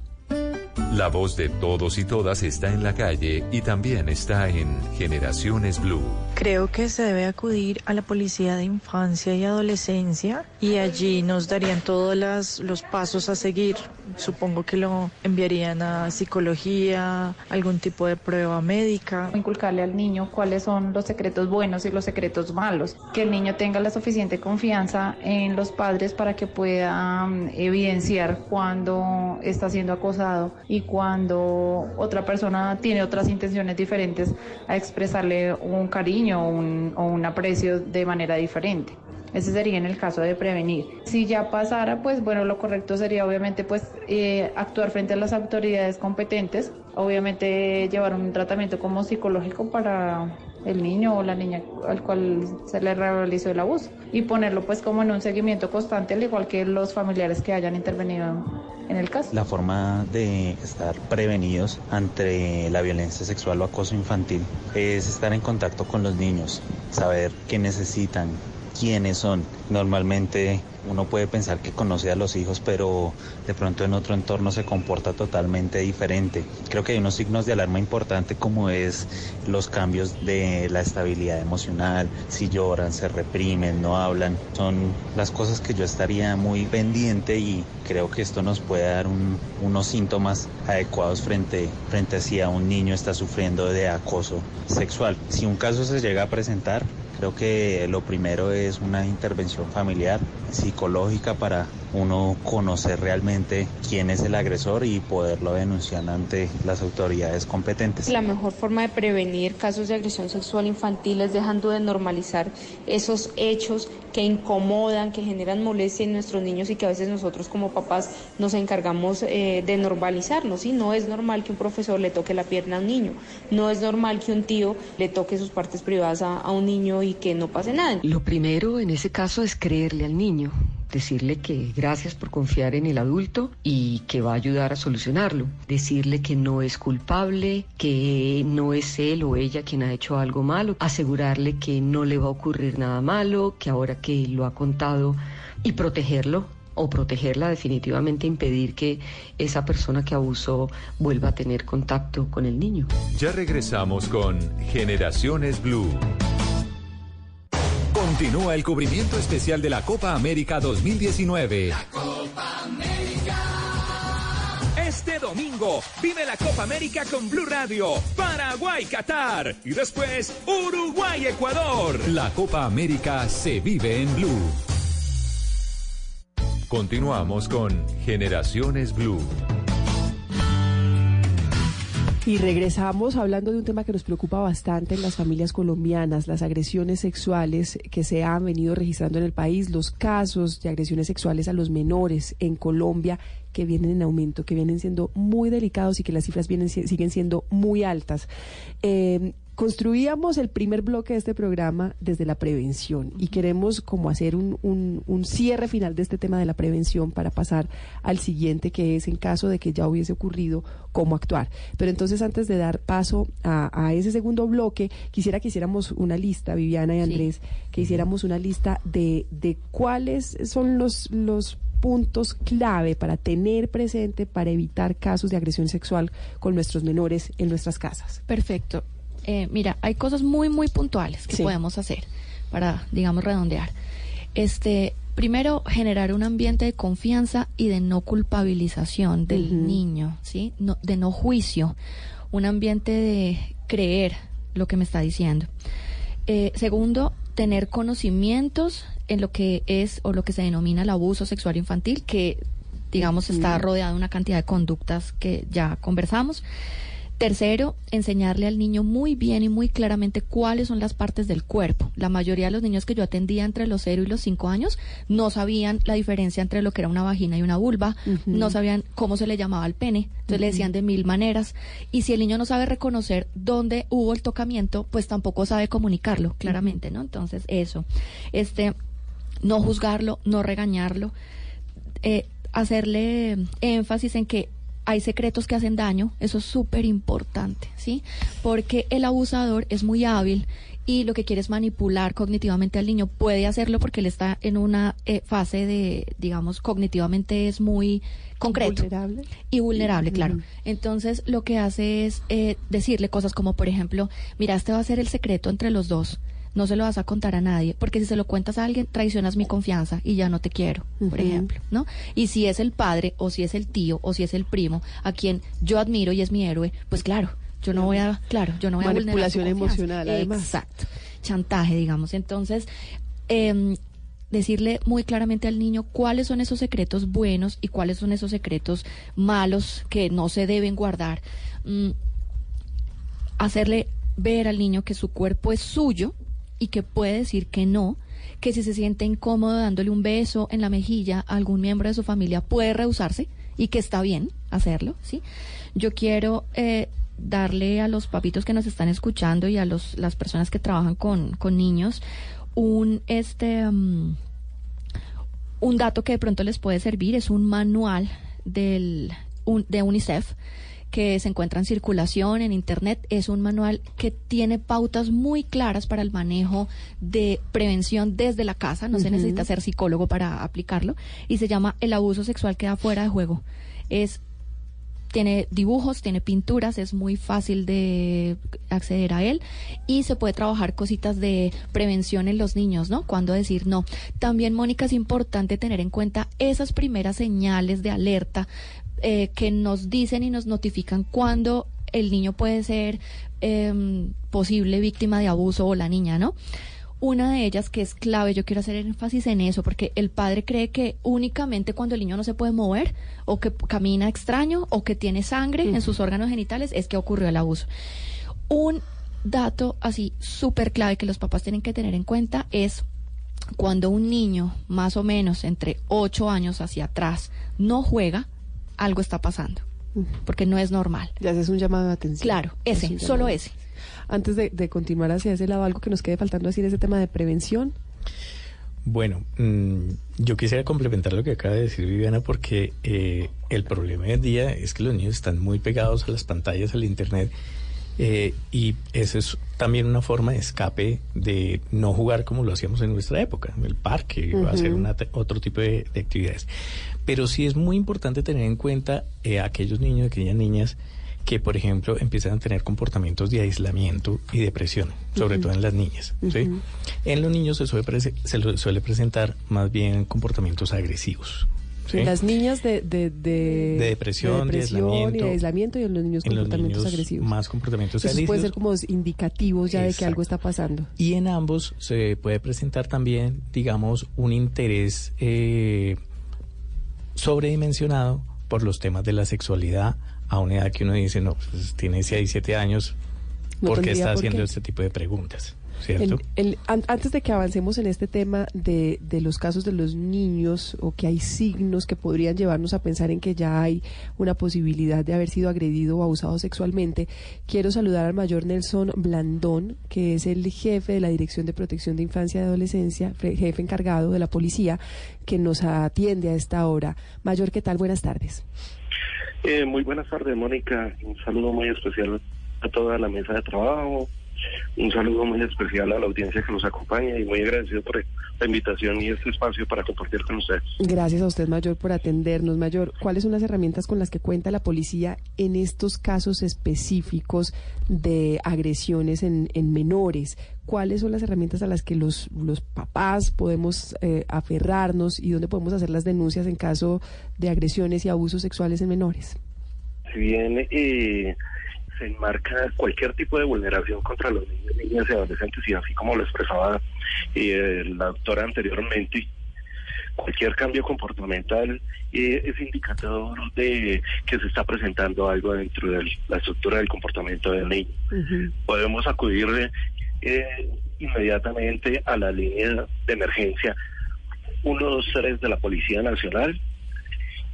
La voz de todos y todas está en la calle y también está en Generaciones Blue. Creo que se debe acudir a la policía de infancia y adolescencia y allí nos darían todos los pasos a seguir. Supongo que lo enviarían a psicología, algún tipo de prueba médica. Inculcarle al niño cuáles son los secretos buenos y los secretos malos. Que el niño tenga la suficiente confianza en los padres para que pueda mm, evidenciar cuando está siendo acosado y cuando otra persona tiene otras intenciones diferentes a expresarle un cariño o un, o un aprecio de manera diferente. Ese sería en el caso de prevenir. Si ya pasara, pues bueno, lo correcto sería obviamente pues eh, actuar frente a las autoridades competentes, obviamente llevar un tratamiento como psicológico para el niño o la niña al cual se le realizó el abuso y ponerlo pues como en un seguimiento constante al igual que los familiares que hayan intervenido en el caso. La forma de estar prevenidos ante la violencia sexual o acoso infantil es estar en contacto con los niños, saber qué necesitan, quiénes son. Normalmente uno puede pensar que conoce a los hijos, pero de pronto en otro entorno se comporta totalmente diferente. Creo que hay unos signos de alarma importante como es los cambios de la estabilidad emocional, si lloran, se reprimen, no hablan. Son las cosas que yo estaría muy pendiente y creo que esto nos puede dar un- unos síntomas adecuados frente, frente a si a un niño está sufriendo de acoso sexual. Si un caso se llega a presentar, Creo que lo primero es una intervención familiar, psicológica para uno conocer realmente quién es el agresor y poderlo denunciar ante las autoridades competentes. La mejor forma de prevenir casos de agresión sexual infantil es dejando de normalizar esos hechos que incomodan, que generan molestia en nuestros niños y que a veces nosotros como papás nos encargamos eh, de normalizarnos. ¿sí? No es normal que un profesor le toque la pierna a un niño, no es normal que un tío le toque sus partes privadas a, a un niño y que no pase nada. Lo primero en ese caso es creerle al niño, decirle que gracias por confiar en el adulto y que va a ayudar a solucionarlo, decirle que no es culpable, que no es él o ella quien ha hecho algo malo, asegurarle que no le va a ocurrir nada malo, que ahora que lo ha contado y protegerlo o protegerla definitivamente impedir que esa persona que abusó vuelva a tener contacto con el niño. Ya regresamos con Generaciones Blue. Continúa el cubrimiento especial de la Copa América 2019. Este domingo vive la Copa América con Blue Radio, Paraguay, Qatar y después Uruguay, Ecuador. La Copa América se vive en Blue. Continuamos con Generaciones Blue. Y regresamos hablando de un tema que nos preocupa bastante en las familias colombianas, las agresiones sexuales que se han venido registrando en el país, los casos de agresiones sexuales a los menores en Colombia que vienen en aumento, que vienen siendo muy delicados y que las cifras vienen, si- siguen siendo muy altas. Eh, construíamos el primer bloque de este programa desde la prevención y queremos como hacer un, un- un cierre final de este tema de la prevención para pasar al siguiente que es en caso de que ya hubiese ocurrido cómo actuar. Pero entonces antes de dar paso a, a ese segundo bloque, quisiera que hiciéramos una lista, Viviana y Andrés, que hiciéramos una lista de, de cuáles son los, los puntos clave para tener presente para evitar casos de agresión sexual con nuestros menores en nuestras casas. Perfecto. Eh, mira, hay cosas muy, muy puntuales que Sí. podemos hacer para, digamos, redondear. Este, primero, generar un ambiente de confianza y de no culpabilización del niño, ¿sí? No, de no juicio. Un ambiente de creer lo que me está diciendo. Eh, segundo, tener conocimientos en lo que es o lo que se denomina el abuso sexual infantil, que digamos está rodeado de una cantidad de conductas que ya conversamos. Tercero, enseñarle al niño muy bien y muy claramente cuáles son las partes del cuerpo. La mayoría de los niños que yo atendía entre los 0 y los 5 años no sabían la diferencia entre lo que era una vagina y una vulva, no sabían cómo se le llamaba al pene, entonces le decían de mil maneras. Y si el niño no sabe reconocer dónde hubo el tocamiento, pues tampoco sabe comunicarlo, claramente, ¿no? Entonces, eso. Este, no juzgarlo, no regañarlo, eh, hacerle énfasis en que hay secretos que hacen daño, eso es súper importante, ¿sí? Porque el abusador es muy hábil y lo que quiere es manipular cognitivamente al niño. Puede hacerlo porque él está en una eh, fase de, digamos, cognitivamente es muy concreto. Vulnerable. Y vulnerable, claro. Entonces, lo que hace es eh, decirle cosas como, por ejemplo, mira, este va a ser el secreto entre los dos. No se lo vas a contar a nadie, porque si se lo cuentas a alguien, traicionas mi confianza y ya no te quiero, por ejemplo, ¿no? Y si es el padre, o si es el tío, o si es el primo, a quien yo admiro y es mi héroe, pues claro, yo no voy a, claro, yo no voy a vulnerar su Manipulación emocional, además. Exacto. Chantaje, digamos. Entonces, em, decirle muy claramente al niño cuáles son esos secretos buenos y cuáles son esos secretos malos que no se deben guardar. Mm, hacerle ver al niño que su cuerpo es suyo y que puede decir que no, que si se siente incómodo dándole un beso en la mejilla a algún miembro de su familia puede rehusarse y que está bien hacerlo, ¿sí? Yo quiero eh, darle a los papitos que nos están escuchando y a los, las personas que trabajan con, con niños un este mm, un dato que de pronto les puede servir es un manual del, un- de UNICEF que se encuentra en circulación en internet. Es un manual que tiene pautas muy claras para el manejo de prevención desde la casa. No se necesita ser psicólogo para aplicarlo. Y se llama El abuso sexual queda fuera de juego. Es tiene dibujos, tiene pinturas, es muy fácil de acceder a él y se puede trabajar cositas de prevención en los niños, ¿no? Cuando decir no. También, Mónica, es importante tener en cuenta esas primeras señales de alerta eh, que nos dicen y nos notifican cuando el niño puede ser em, posible víctima de abuso o la niña, ¿no? Una de ellas que es clave, yo quiero hacer énfasis en eso, porque el padre cree que únicamente cuando el niño no se puede mover o que camina extraño o que tiene sangre en sus órganos genitales es que ocurrió el abuso. Un dato así súper clave que los papás tienen que tener en cuenta es cuando un niño más o menos entre 8 años hacia atrás no juega, algo está pasando, porque no es normal. Ya es un llamado de atención. Claro, Es ese, solo ese. Antes de, de continuar hacia ese lado, algo que nos quede faltando decir ese tema de prevención. Bueno, mm, yo quisiera complementar lo que acaba de decir Viviana porque eh, el problema hoy en día es que los niños están muy pegados a las pantallas, al Internet eh, y eso es también una forma de escape de no jugar como lo hacíamos en nuestra época, en el parque, o Ujú. hacer una otro tipo de, de actividades. Pero sí es muy importante tener en cuenta eh, a aquellos niños, aquellas niñas que, por ejemplo, empiezan a tener comportamientos de aislamiento y depresión, sobre todo en las niñas. En los niños se suele, se suele presentar más bien comportamientos agresivos. ¿sí? Las niñas de, de, de, De depresión, de depresión y aislamiento. de aislamiento y en los niños los comportamientos niños agresivos. más comportamientos pueden agresivos. ser como indicativos ya de que algo está pasando. Y en ambos se puede presentar también, digamos, un interés eh, sobredimensionado por los temas de la sexualidad a una edad que uno dice, no, pues tiene 6, 7 años, No ¿por qué está por haciendo qué. este tipo de preguntas? En- an- antes de que avancemos en este tema de, de los casos de los niños o que hay signos que podrían llevarnos a pensar en que ya hay una posibilidad de haber sido agredido o abusado sexualmente, quiero saludar al mayor Nelson Blandón, que es el jefe de la Dirección de Protección de Infancia y Adolescencia, jefe encargado de la policía, que nos atiende a esta hora. Mayor, ¿qué tal? Buenas tardes. Eh, muy buenas tardes, Mónica. Un saludo muy especial a toda la mesa de trabajo. Un saludo muy especial a la audiencia que nos acompaña y muy agradecido por la invitación y este espacio para compartir con ustedes. Gracias a usted, Mayor, por atendernos. Mayor, ¿cuáles son las herramientas con las que cuenta la policía en estos casos específicos de agresiones en, en menores? ¿Cuáles son las herramientas a las que los, los papás podemos eh, aferrarnos y dónde podemos hacer las denuncias en caso de agresiones y abusos sexuales en menores? Si bien eh, se enmarca cualquier tipo de vulneración contra los niños, niñas y adolescentes, y así como lo expresaba eh, la doctora anteriormente, cualquier cambio comportamental eh, es indicador de que se está presentando algo dentro de la estructura del comportamiento del niño. Podemos acudir eh, inmediatamente a la línea de emergencia 123 de la Policía Nacional.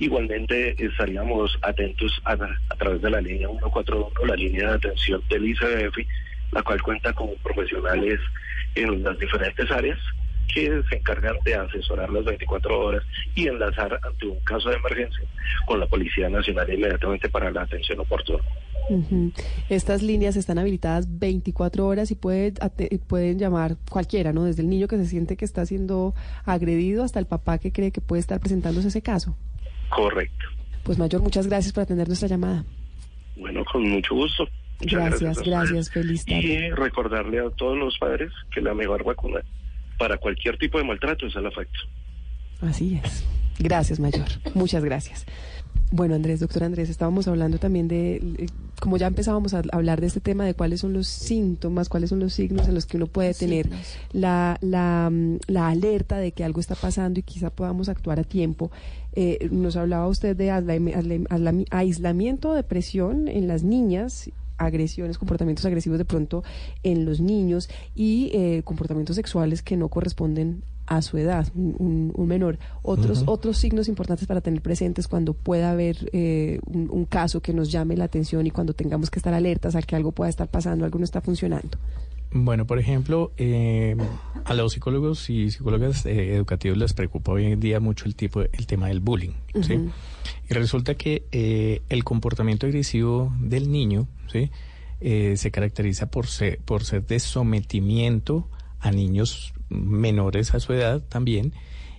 Igualmente estaríamos atentos a, través de la línea 141, la línea de atención del ICBF, la cual cuenta con profesionales en las diferentes áreas que se encargan de asesorar las 24 horas y enlazar ante un caso de emergencia con la Policía Nacional inmediatamente para la atención oportuna. Estas líneas están habilitadas 24 horas y puede, pueden llamar cualquiera, ¿no? Desde el niño que se siente que está siendo agredido hasta el papá que cree que puede estar presentándose ese caso. Correcto. Pues Mayor, muchas gracias por atender nuestra llamada. Bueno, con mucho gusto. Muchas Gracias, gracias, feliz tarde. Y recordarle a todos los padres que la mejor vacuna para cualquier tipo de maltrato es el afecto. Así es. Gracias, Mayor. Muchas gracias. Bueno, Andrés, doctor Andrés, estábamos hablando también de, como ya empezábamos a hablar de este tema de cuáles son los síntomas, cuáles son los signos en los que uno puede tener la, la, mm, la alerta de que algo está pasando y quizá podamos actuar a tiempo. Eh, nos hablaba usted de aislam- aislam- aislam- aislamiento, depresión en las niñas agresiones, comportamientos agresivos de pronto en los niños y eh, comportamientos sexuales que no corresponden a su edad, un, un- menor. Otros, otros signos importantes para tener presentes cuando pueda haber eh, un, un caso que nos llame la atención y cuando tengamos que estar alertas a que algo pueda estar pasando, algo no está funcionando. Bueno, por ejemplo, eh, a los psicólogos y psicólogas eh, educativos les preocupa hoy en día mucho el tipo, el tema del bullying. Y resulta que eh, el comportamiento agresivo del niño, ¿sí? Eh, se caracteriza por ser, por ser de sometimiento a niños menores a su edad también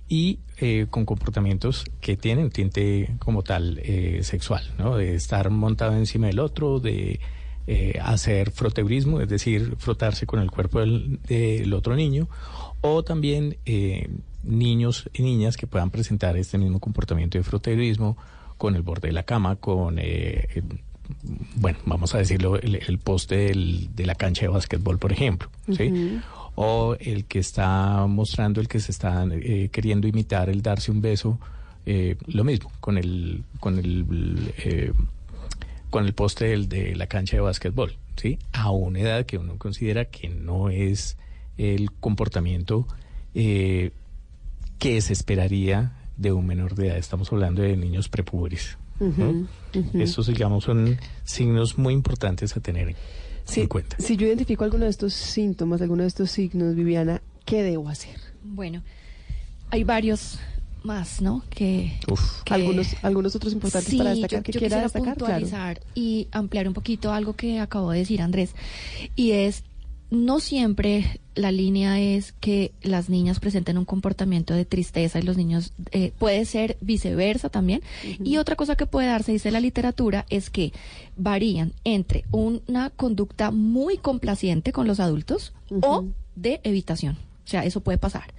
y eh, con comportamientos que tienen tinte como tal eh, sexual, ¿no? De estar montado encima del otro, de eh, hacer froteurismo, es decir, frotarse con el cuerpo del, del otro niño, o también eh, niños y niñas que puedan presentar este mismo comportamiento de froteurismo con el borde de la cama, con eh, bueno, vamos a decirlo, el, el poste del- de la cancha de básquetbol, por ejemplo, ¿sí? O el que está mostrando, el que se está eh, queriendo imitar el darse un beso, eh, lo mismo, con el, con el, eh, con el poste del- de la cancha de básquetbol, ¿sí? A una edad que uno considera que no es el comportamiento eh, que se esperaría de un menor de edad. Estamos hablando de niños prepúberes. ujú. Estos, digamos, son signos muy importantes a tener Sí, en cuenta. Si yo identifico alguno de estos síntomas, alguno de estos signos, Viviana, ¿qué debo hacer? Bueno, hay varios más, ¿no? Que, que- Algunos, algunos otros importantes Sí, para destacar yo, que yo quiera destacar, claro. y ampliar un poquito algo que acabó de decir Andrés. Y es, no siempre la línea es que las niñas presenten un comportamiento de tristeza y los niños, eh, puede ser viceversa también. Y otra cosa que puede darse, dice la literatura, es que varían entre una conducta muy complaciente con los adultos o de evitación. O sea, eso puede pasar.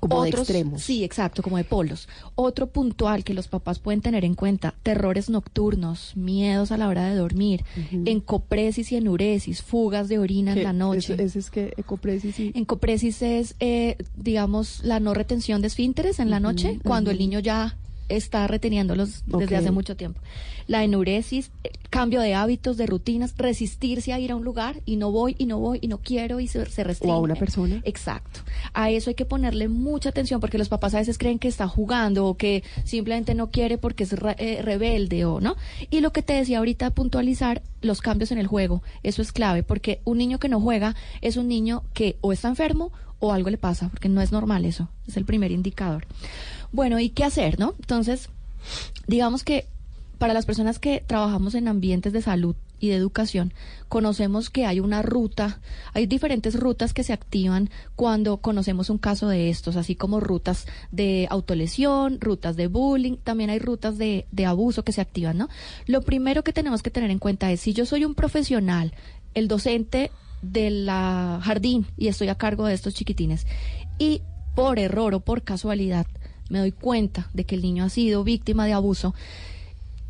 Como de extremos. Sí, exacto, como de polos. Otro puntual que los papás pueden tener en cuenta, terrores nocturnos, miedos a la hora de dormir, encopresis y enuresis, fugas de orina en la noche. Eso- Ese es que ecopresis y... Encopresis es, eh, digamos, la no retención de esfínteres en la noche, cuando el niño ya está reteniéndolos desde hace mucho tiempo. La enuresis, eh, cambio de hábitos, de rutinas, resistirse a ir a un lugar y no voy y no voy y no quiero y se, se restringe. O a una persona. Exacto. A eso hay que ponerle mucha atención porque los papás a veces creen que está jugando o que simplemente no quiere porque es re- eh, rebelde o no. Y lo que te decía ahorita, puntualizar los cambios en el juego. Eso es clave porque un niño que no juega es un niño que o está enfermo o algo le pasa porque no es normal eso. Es el primer indicador. Bueno, ¿y qué hacer, no? Entonces, digamos que para las personas que trabajamos en ambientes de salud y de educación, conocemos que hay una ruta, hay diferentes rutas que se activan cuando conocemos un caso de estos, así como rutas de autolesión, rutas de bullying, también hay rutas de, abuso que se activan, ¿no? Lo primero que tenemos que tener en cuenta es si yo soy un profesional, el docente de la jardín y estoy a cargo de estos chiquitines y por error o por casualidad me doy cuenta de que el niño ha sido víctima de abuso,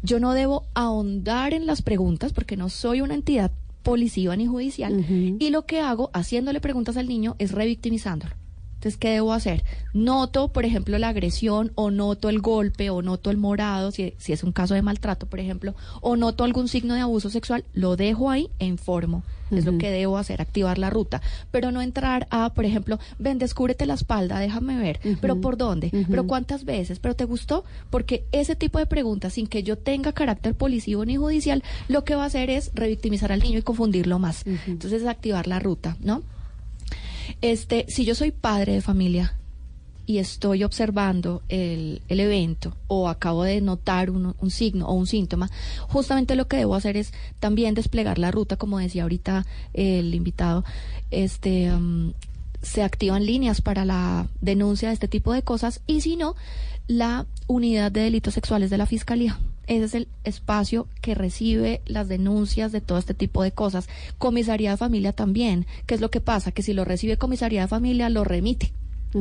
yo no debo ahondar en las preguntas porque no soy una entidad policiva ni judicial y lo que hago haciéndole preguntas al niño es revictimizándolo. Entonces, ¿qué debo hacer? Noto, por ejemplo, la agresión o noto el golpe o noto el morado, si, si es un caso de maltrato, por ejemplo, o noto algún signo de abuso sexual, lo dejo ahí e informo. Es lo que debo hacer, activar la ruta. Pero no entrar a, por ejemplo, ven, descúbrete la espalda, déjame ver. ¿Pero por dónde? ¿Pero cuántas veces? ¿Pero te gustó? Porque ese tipo de preguntas, sin que yo tenga carácter policivo ni judicial, lo que va a hacer es revictimizar al niño y confundirlo más. Entonces, activar la ruta, ¿no? Este, si yo soy padre de familia y estoy observando el, el evento o acabo de notar un, un signo o un síntoma, justamente lo que debo hacer es también desplegar la ruta, como decía ahorita el invitado, este, um, se activan líneas para la denuncia de este tipo de cosas y si no, la unidad de delitos sexuales de la Fiscalía. Ese es el espacio que recibe las denuncias de todo este tipo de cosas. Comisaría de familia también. ¿Qué es lo que pasa? Que si lo recibe comisaría de familia, lo remite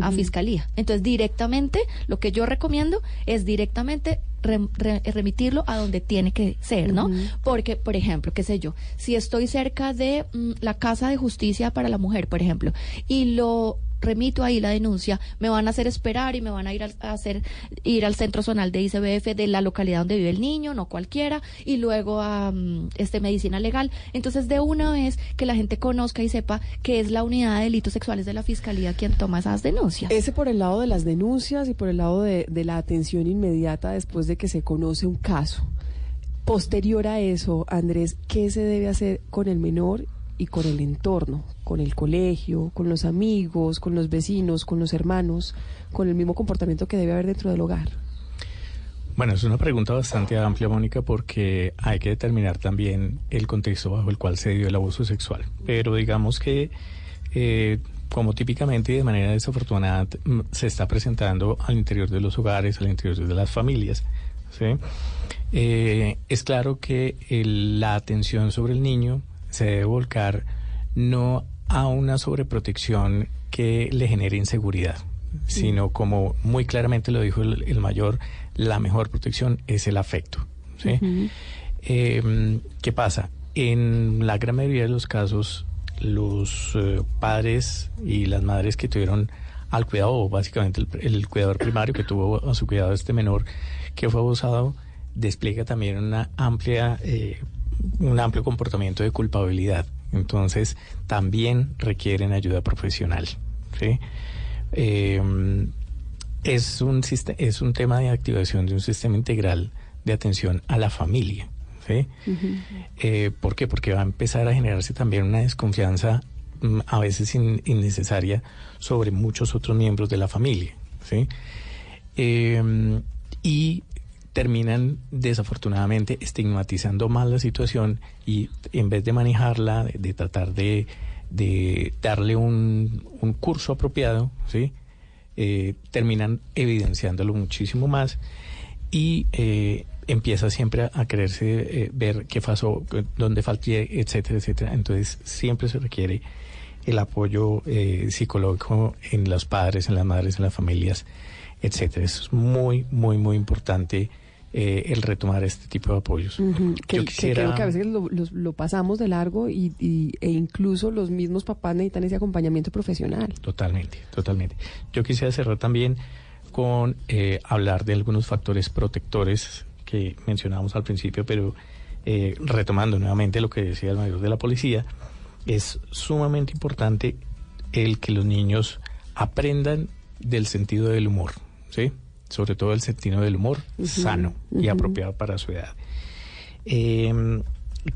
a fiscalía. Entonces, directamente, lo que yo recomiendo es directamente rem- re- remitirlo a donde tiene que ser, ¿no? Porque, por ejemplo, qué sé yo, si estoy cerca de mm, la Casa de Justicia para la Mujer, por ejemplo, y lo remito ahí la denuncia, me van a hacer esperar y me van a ir a hacer ir al centro zonal de ICBF de la localidad donde vive el niño, no cualquiera, y luego a mm, este medicina legal. Entonces, de una vez que la gente conozca y sepa que es la unidad de delitos sexuales de la fiscalía quien toma esas denuncias. Ese por el lado de las denuncias y por el lado de la atención inmediata después de que se conoce un caso. Posterior a eso, Andrés, ¿qué se debe hacer con el menor y con el entorno? Con el colegio, con los amigos, con los vecinos, con los hermanos, con el mismo comportamiento que debe haber dentro del hogar. Bueno, es una pregunta bastante amplia, Mónica, porque hay que determinar también el contexto bajo el cual se dio el abuso sexual. Pero digamos que, eh, como típicamente y de manera desafortunada se está presentando al interior de los hogares, al interior de las familias. Eh, es claro que el- la atención sobre el niño se debe volcar no a una sobreprotección que le genere inseguridad, sino como muy claramente lo dijo el, el mayor, la mejor protección es el afecto. ¿sí? Eh, ¿Qué pasa? En la gran mayoría de los casos, los eh, padres y las madres que tuvieron al cuidado, o básicamente el, el cuidador primario que tuvo a su cuidado este menor que fue abusado, despliega también una amplia, eh, un amplio comportamiento de culpabilidad. Entonces, también requieren ayuda profesional. ¿sí? Eh, es, un, es un tema de activación de un sistema integral de atención a la familia. ¿sí? Eh, ¿Por qué? Porque va a empezar a generarse también una desconfianza mm, a veces in- innecesaria sobre muchos otros miembros de la familia. ¿sí? Eh, y terminan desafortunadamente estigmatizando más la situación y en vez de manejarla, de, de tratar de, de darle un, un curso apropiado, ¿sí? Eh, terminan evidenciándolo muchísimo más y eh, empieza siempre a, a quererse eh, ver qué pasó, dónde falté, etcétera, etcétera. Entonces siempre se requiere el apoyo eh, psicológico en los padres, en las madres, en las familias, etcétera. Eso es muy, muy, muy importante eh, el retomar este tipo de apoyos. Que, Yo que quisiera- creo que a veces lo, los- lo pasamos de largo y, y- e incluso los mismos papás necesitan ese acompañamiento profesional. Totalmente, totalmente. Yo quisiera cerrar también con eh, hablar de algunos factores protectores que mencionábamos al principio, pero eh, retomando nuevamente lo que decía el mayor de la policía, es sumamente importante el que los niños aprendan del sentido del humor, ¿sí? Sobre todo el sentido del humor sano y apropiado para su edad. Eh,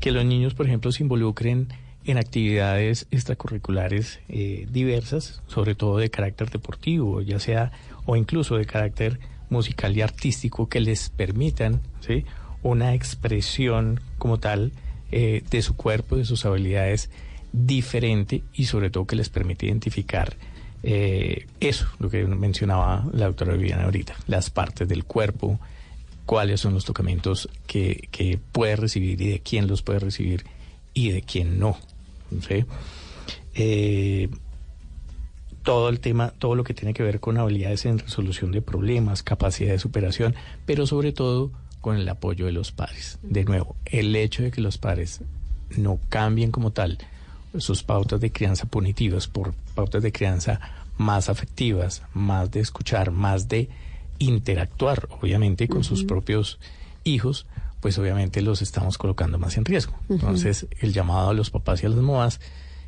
que los niños, por ejemplo, se involucren en actividades extracurriculares eh, diversas, sobre todo de carácter deportivo, ya sea o incluso de carácter musical y artístico, que les permitan ¿sí? una expresión como tal eh, de su cuerpo, de sus habilidades diferente y sobre todo que les permite identificar eh, eso, lo que mencionaba la doctora Viviana ahorita, las partes del cuerpo, cuáles son los tocamientos que, que puede recibir y de quién los puede recibir y de quién no. ¿sí? Eh, todo el tema, todo lo que tiene que ver con habilidades en resolución de problemas, capacidad de superación, pero sobre todo con el apoyo de los padres. De nuevo, el hecho de que los padres no cambien como tal sus pautas de crianza punitivas por pautas de crianza más afectivas, más de escuchar, más de interactuar, obviamente, con sus propios hijos, pues obviamente los estamos colocando más en riesgo. Entonces, el llamado a los papás y a las mamás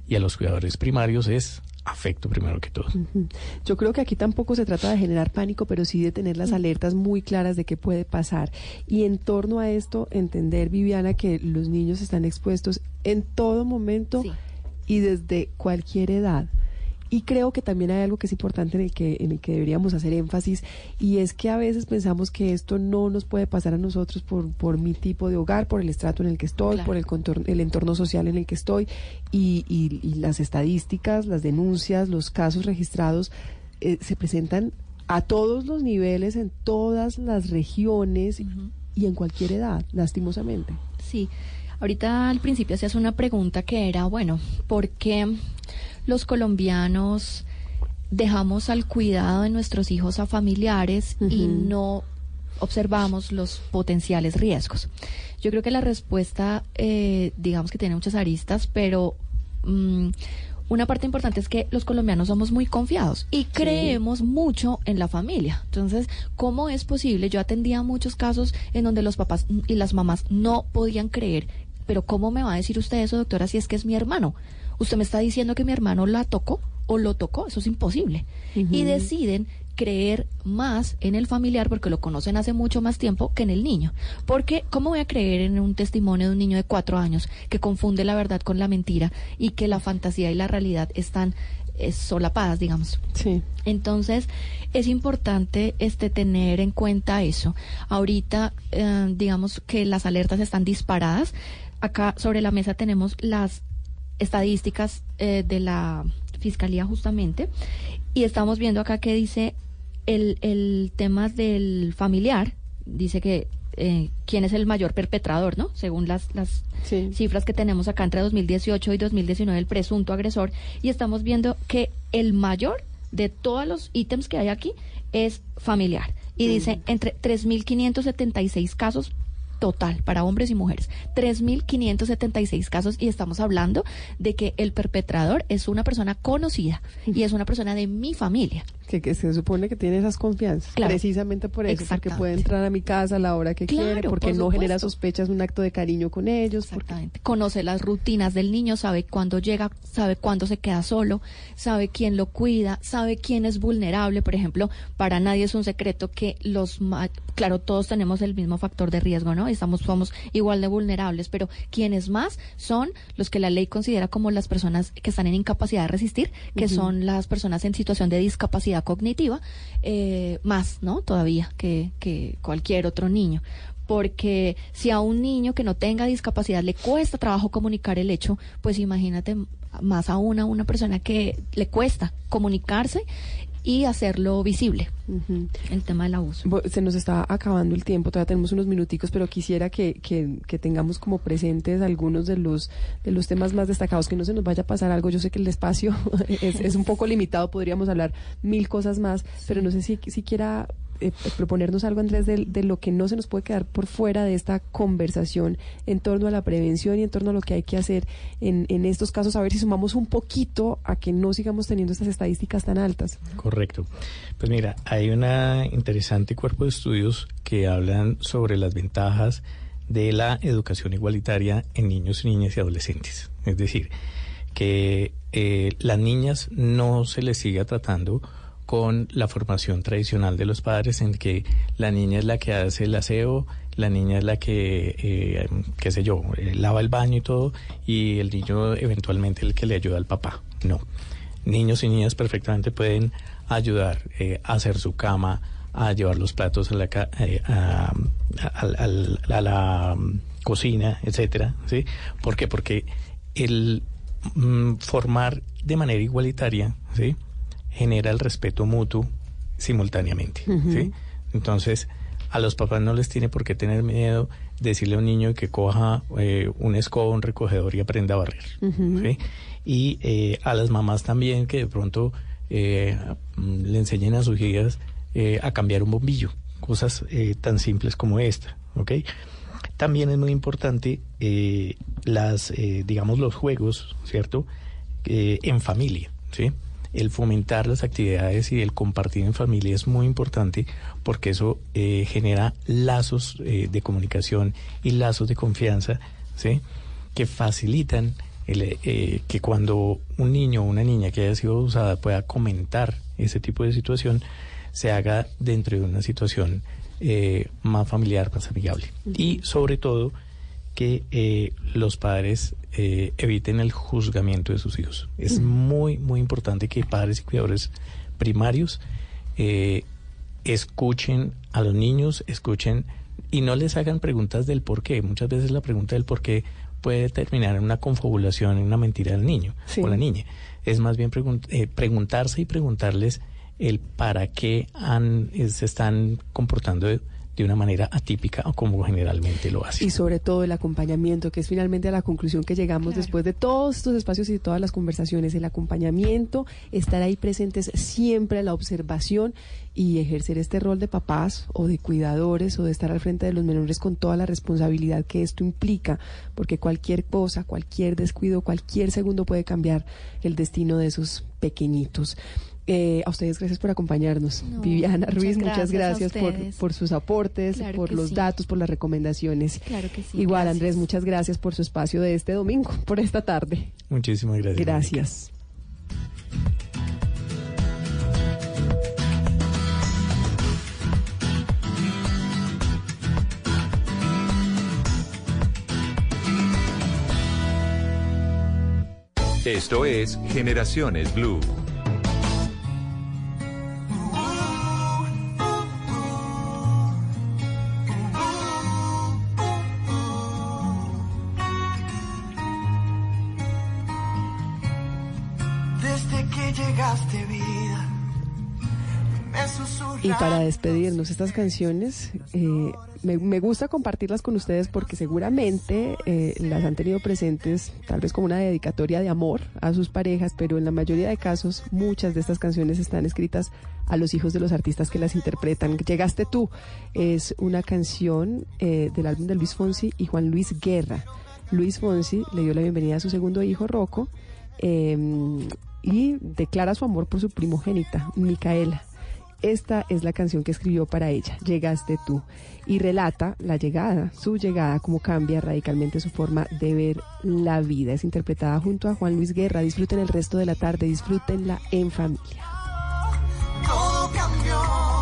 y a los cuidadores primarios es afecto primero que todo. Yo creo que aquí tampoco se trata de generar pánico, pero sí de tener las alertas muy claras de qué puede pasar. Y en torno a esto, entender, Viviana, que los niños están expuestos en todo momento y desde cualquier edad. Y creo que también hay algo que es importante en el que, en el que deberíamos hacer énfasis, y es que a veces pensamos que esto no nos puede pasar a nosotros por, por mi tipo de hogar, por el estrato en el que estoy, Claro. por el, contorno- el entorno social en el que estoy, y, y- y las estadísticas, las denuncias, los casos registrados eh, se presentan a todos los niveles, en todas las regiones y en cualquier edad, lastimosamente. Sí, ahorita al principio hacías una pregunta que era, bueno, ¿por qué los colombianos dejamos al cuidado de nuestros hijos a familiares y no observamos los potenciales riesgos? Yo creo que la respuesta, eh, digamos que tiene muchas aristas, pero mm, una parte importante es que los colombianos somos muy confiados y creemos mucho en la familia. Entonces, ¿cómo es posible? Yo atendía muchos casos en donde los papás y las mamás no podían creer, pero ¿cómo me va a decir usted eso, doctora, si es que es mi hermano? Usted me está diciendo que mi hermano la tocó o lo tocó, eso es imposible. Y deciden creer más en el familiar porque lo conocen hace mucho más tiempo que en el niño. Porque, ¿cómo voy a creer en un testimonio de un niño de cuatro años que confunde la verdad con la mentira y que la fantasía y la realidad están eh, solapadas, digamos? Sí. Entonces, es importante este tener en cuenta eso. Ahorita, eh, digamos que las alertas están disparadas. Acá sobre la mesa tenemos las estadísticas eh, de la Fiscalía justamente y estamos viendo acá que dice el, el tema del familiar, dice que eh, quién es el mayor perpetrador, ¿no? Según las, las cifras que tenemos acá entre 2018 y 2019, el presunto agresor, y estamos viendo que el mayor de todos los ítems que hay aquí es familiar. Y dice entre 3.576 casos total para hombres y mujeres. 3.576 casos y estamos hablando de que el perpetrador es una persona conocida y es una persona de mi familia. Que, que se supone que tiene esas confianzas. Claro. Precisamente por eso, porque Exactamente. puede entrar a mi casa a la hora que Claro, quiere, porque por no genera sospechas, un acto de cariño con ellos. porque- Conoce las rutinas del niño, sabe cuándo llega, sabe cuándo se queda solo, sabe quién lo cuida, sabe quién es vulnerable. Por ejemplo, para nadie es un secreto que los, ma- claro, todos tenemos el mismo factor de riesgo, ¿no? Estamos, somos igual de vulnerables, pero quienes más son los que la ley considera como las personas que están en incapacidad de resistir, que son las personas en situación de discapacidad cognitiva, eh, más, ¿no? Todavía que, que cualquier otro niño. Porque si a un niño que no tenga discapacidad le cuesta trabajo comunicar el hecho, pues imagínate más aún a una persona que le cuesta comunicarse y hacerlo visible. El tema del abuso. Se nos está acabando el tiempo, todavía tenemos unos minuticos, pero quisiera que, que, que tengamos como presentes algunos de los, de los temas más destacados, que no se nos vaya a pasar algo. Yo sé que el espacio es, es un poco limitado, podríamos hablar mil cosas más, pero no sé si, si quiera eh, proponernos algo, Andrés, de, de lo que no se nos puede quedar por fuera de esta conversación en torno a la prevención y en torno a lo que hay que hacer en, en estos casos, a ver si sumamos un poquito a que no sigamos teniendo estas estadísticas tan altas. Correcto. Pues mira, hay una interesante cuerpo de estudios que hablan sobre las ventajas de la educación igualitaria en niños, niñas y adolescentes. Es decir, que eh, las niñas no se les siga tratando con la formación tradicional de los padres en que la niña es la que hace el aseo, la niña es la que, eh, qué sé yo, eh, lava el baño y todo, y el niño eventualmente el que le ayuda al papá. No. Niños y niñas perfectamente pueden ayudar eh, a hacer su cama, a llevar los platos a la, a la mm, cocina, etcétera, ¿sí? ¿Por qué? Porque el mm, formar de manera igualitaria, ¿sí? Genera el respeto mutuo simultáneamente. ¿sí? Entonces, a los papás no les tiene por qué tener miedo decirle a un niño que coja eh, un escoba, un recogedor y aprenda a barrer, ¿sí? Y eh, a las mamás también que de pronto eh, mm, le enseñen a sus hijas eh, a cambiar un bombillo, cosas eh, tan simples como esta, ¿ok? También es muy importante eh, las, eh, digamos, los juegos, ¿cierto? En familia, ¿sí? El fomentar las actividades y el compartir en familia es muy importante porque eso eh, genera lazos eh, de comunicación y lazos de confianza, ¿sí? Que facilitan el, eh, que cuando un niño o una niña que haya sido abusada pueda comentar ese tipo de situación, se haga dentro de una situación eh, más familiar, más amigable. Y sobre todo que eh, los padres eh, eviten el juzgamiento de sus hijos. Es muy, muy importante que padres y cuidadores primarios eh, escuchen a los niños, escuchen y no les hagan preguntas del por qué. Muchas veces la pregunta del por qué puede terminar en una confabulación, en una mentira del niño Sí. o la niña. Es más bien pregun- eh, preguntarse y preguntarles el para qué han, eh, se están comportando de, de una manera atípica o como generalmente lo hacen. Y sobre todo el acompañamiento, que es finalmente a la conclusión que llegamos después de todos estos espacios y de todas las conversaciones. El acompañamiento, estar ahí presentes siempre, la observación y ejercer este rol de papás o de cuidadores o de estar al frente de los menores con toda la responsabilidad que esto implica, porque cualquier cosa, cualquier descuido, cualquier segundo puede cambiar el destino de esos pequeñitos. Eh, a ustedes gracias por acompañarnos. No, Viviana Ruiz, muchas gracias por, sus aportes, Claro por los sí. datos, por las recomendaciones. Claro que sí, Igual, gracias. Andrés, muchas gracias por su espacio de este domingo, por esta tarde. Muchísimas gracias. Gracias. Esto es Generaciones Blue. Y para despedirnos estas canciones, eh, me, gusta compartirlas con ustedes porque seguramente eh, las han tenido presentes tal vez como una dedicatoria de amor a sus parejas, pero en la mayoría de casos muchas de estas canciones están escritas a los hijos de los artistas que las interpretan. Llegaste tú es una canción eh, del álbum de Luis Fonsi y Juan Luis Guerra. Luis Fonsi le dio la bienvenida a su segundo hijo, Rocco, eh, y declara su amor por su primogénita, Micaela. Esta es la canción que escribió para ella, Llegaste tú, y relata la llegada, su llegada, cómo cambia radicalmente su forma de ver la vida. Es interpretada junto a Juan Luis Guerra. Disfruten el resto de la tarde, disfrútenla en familia. Todo cambió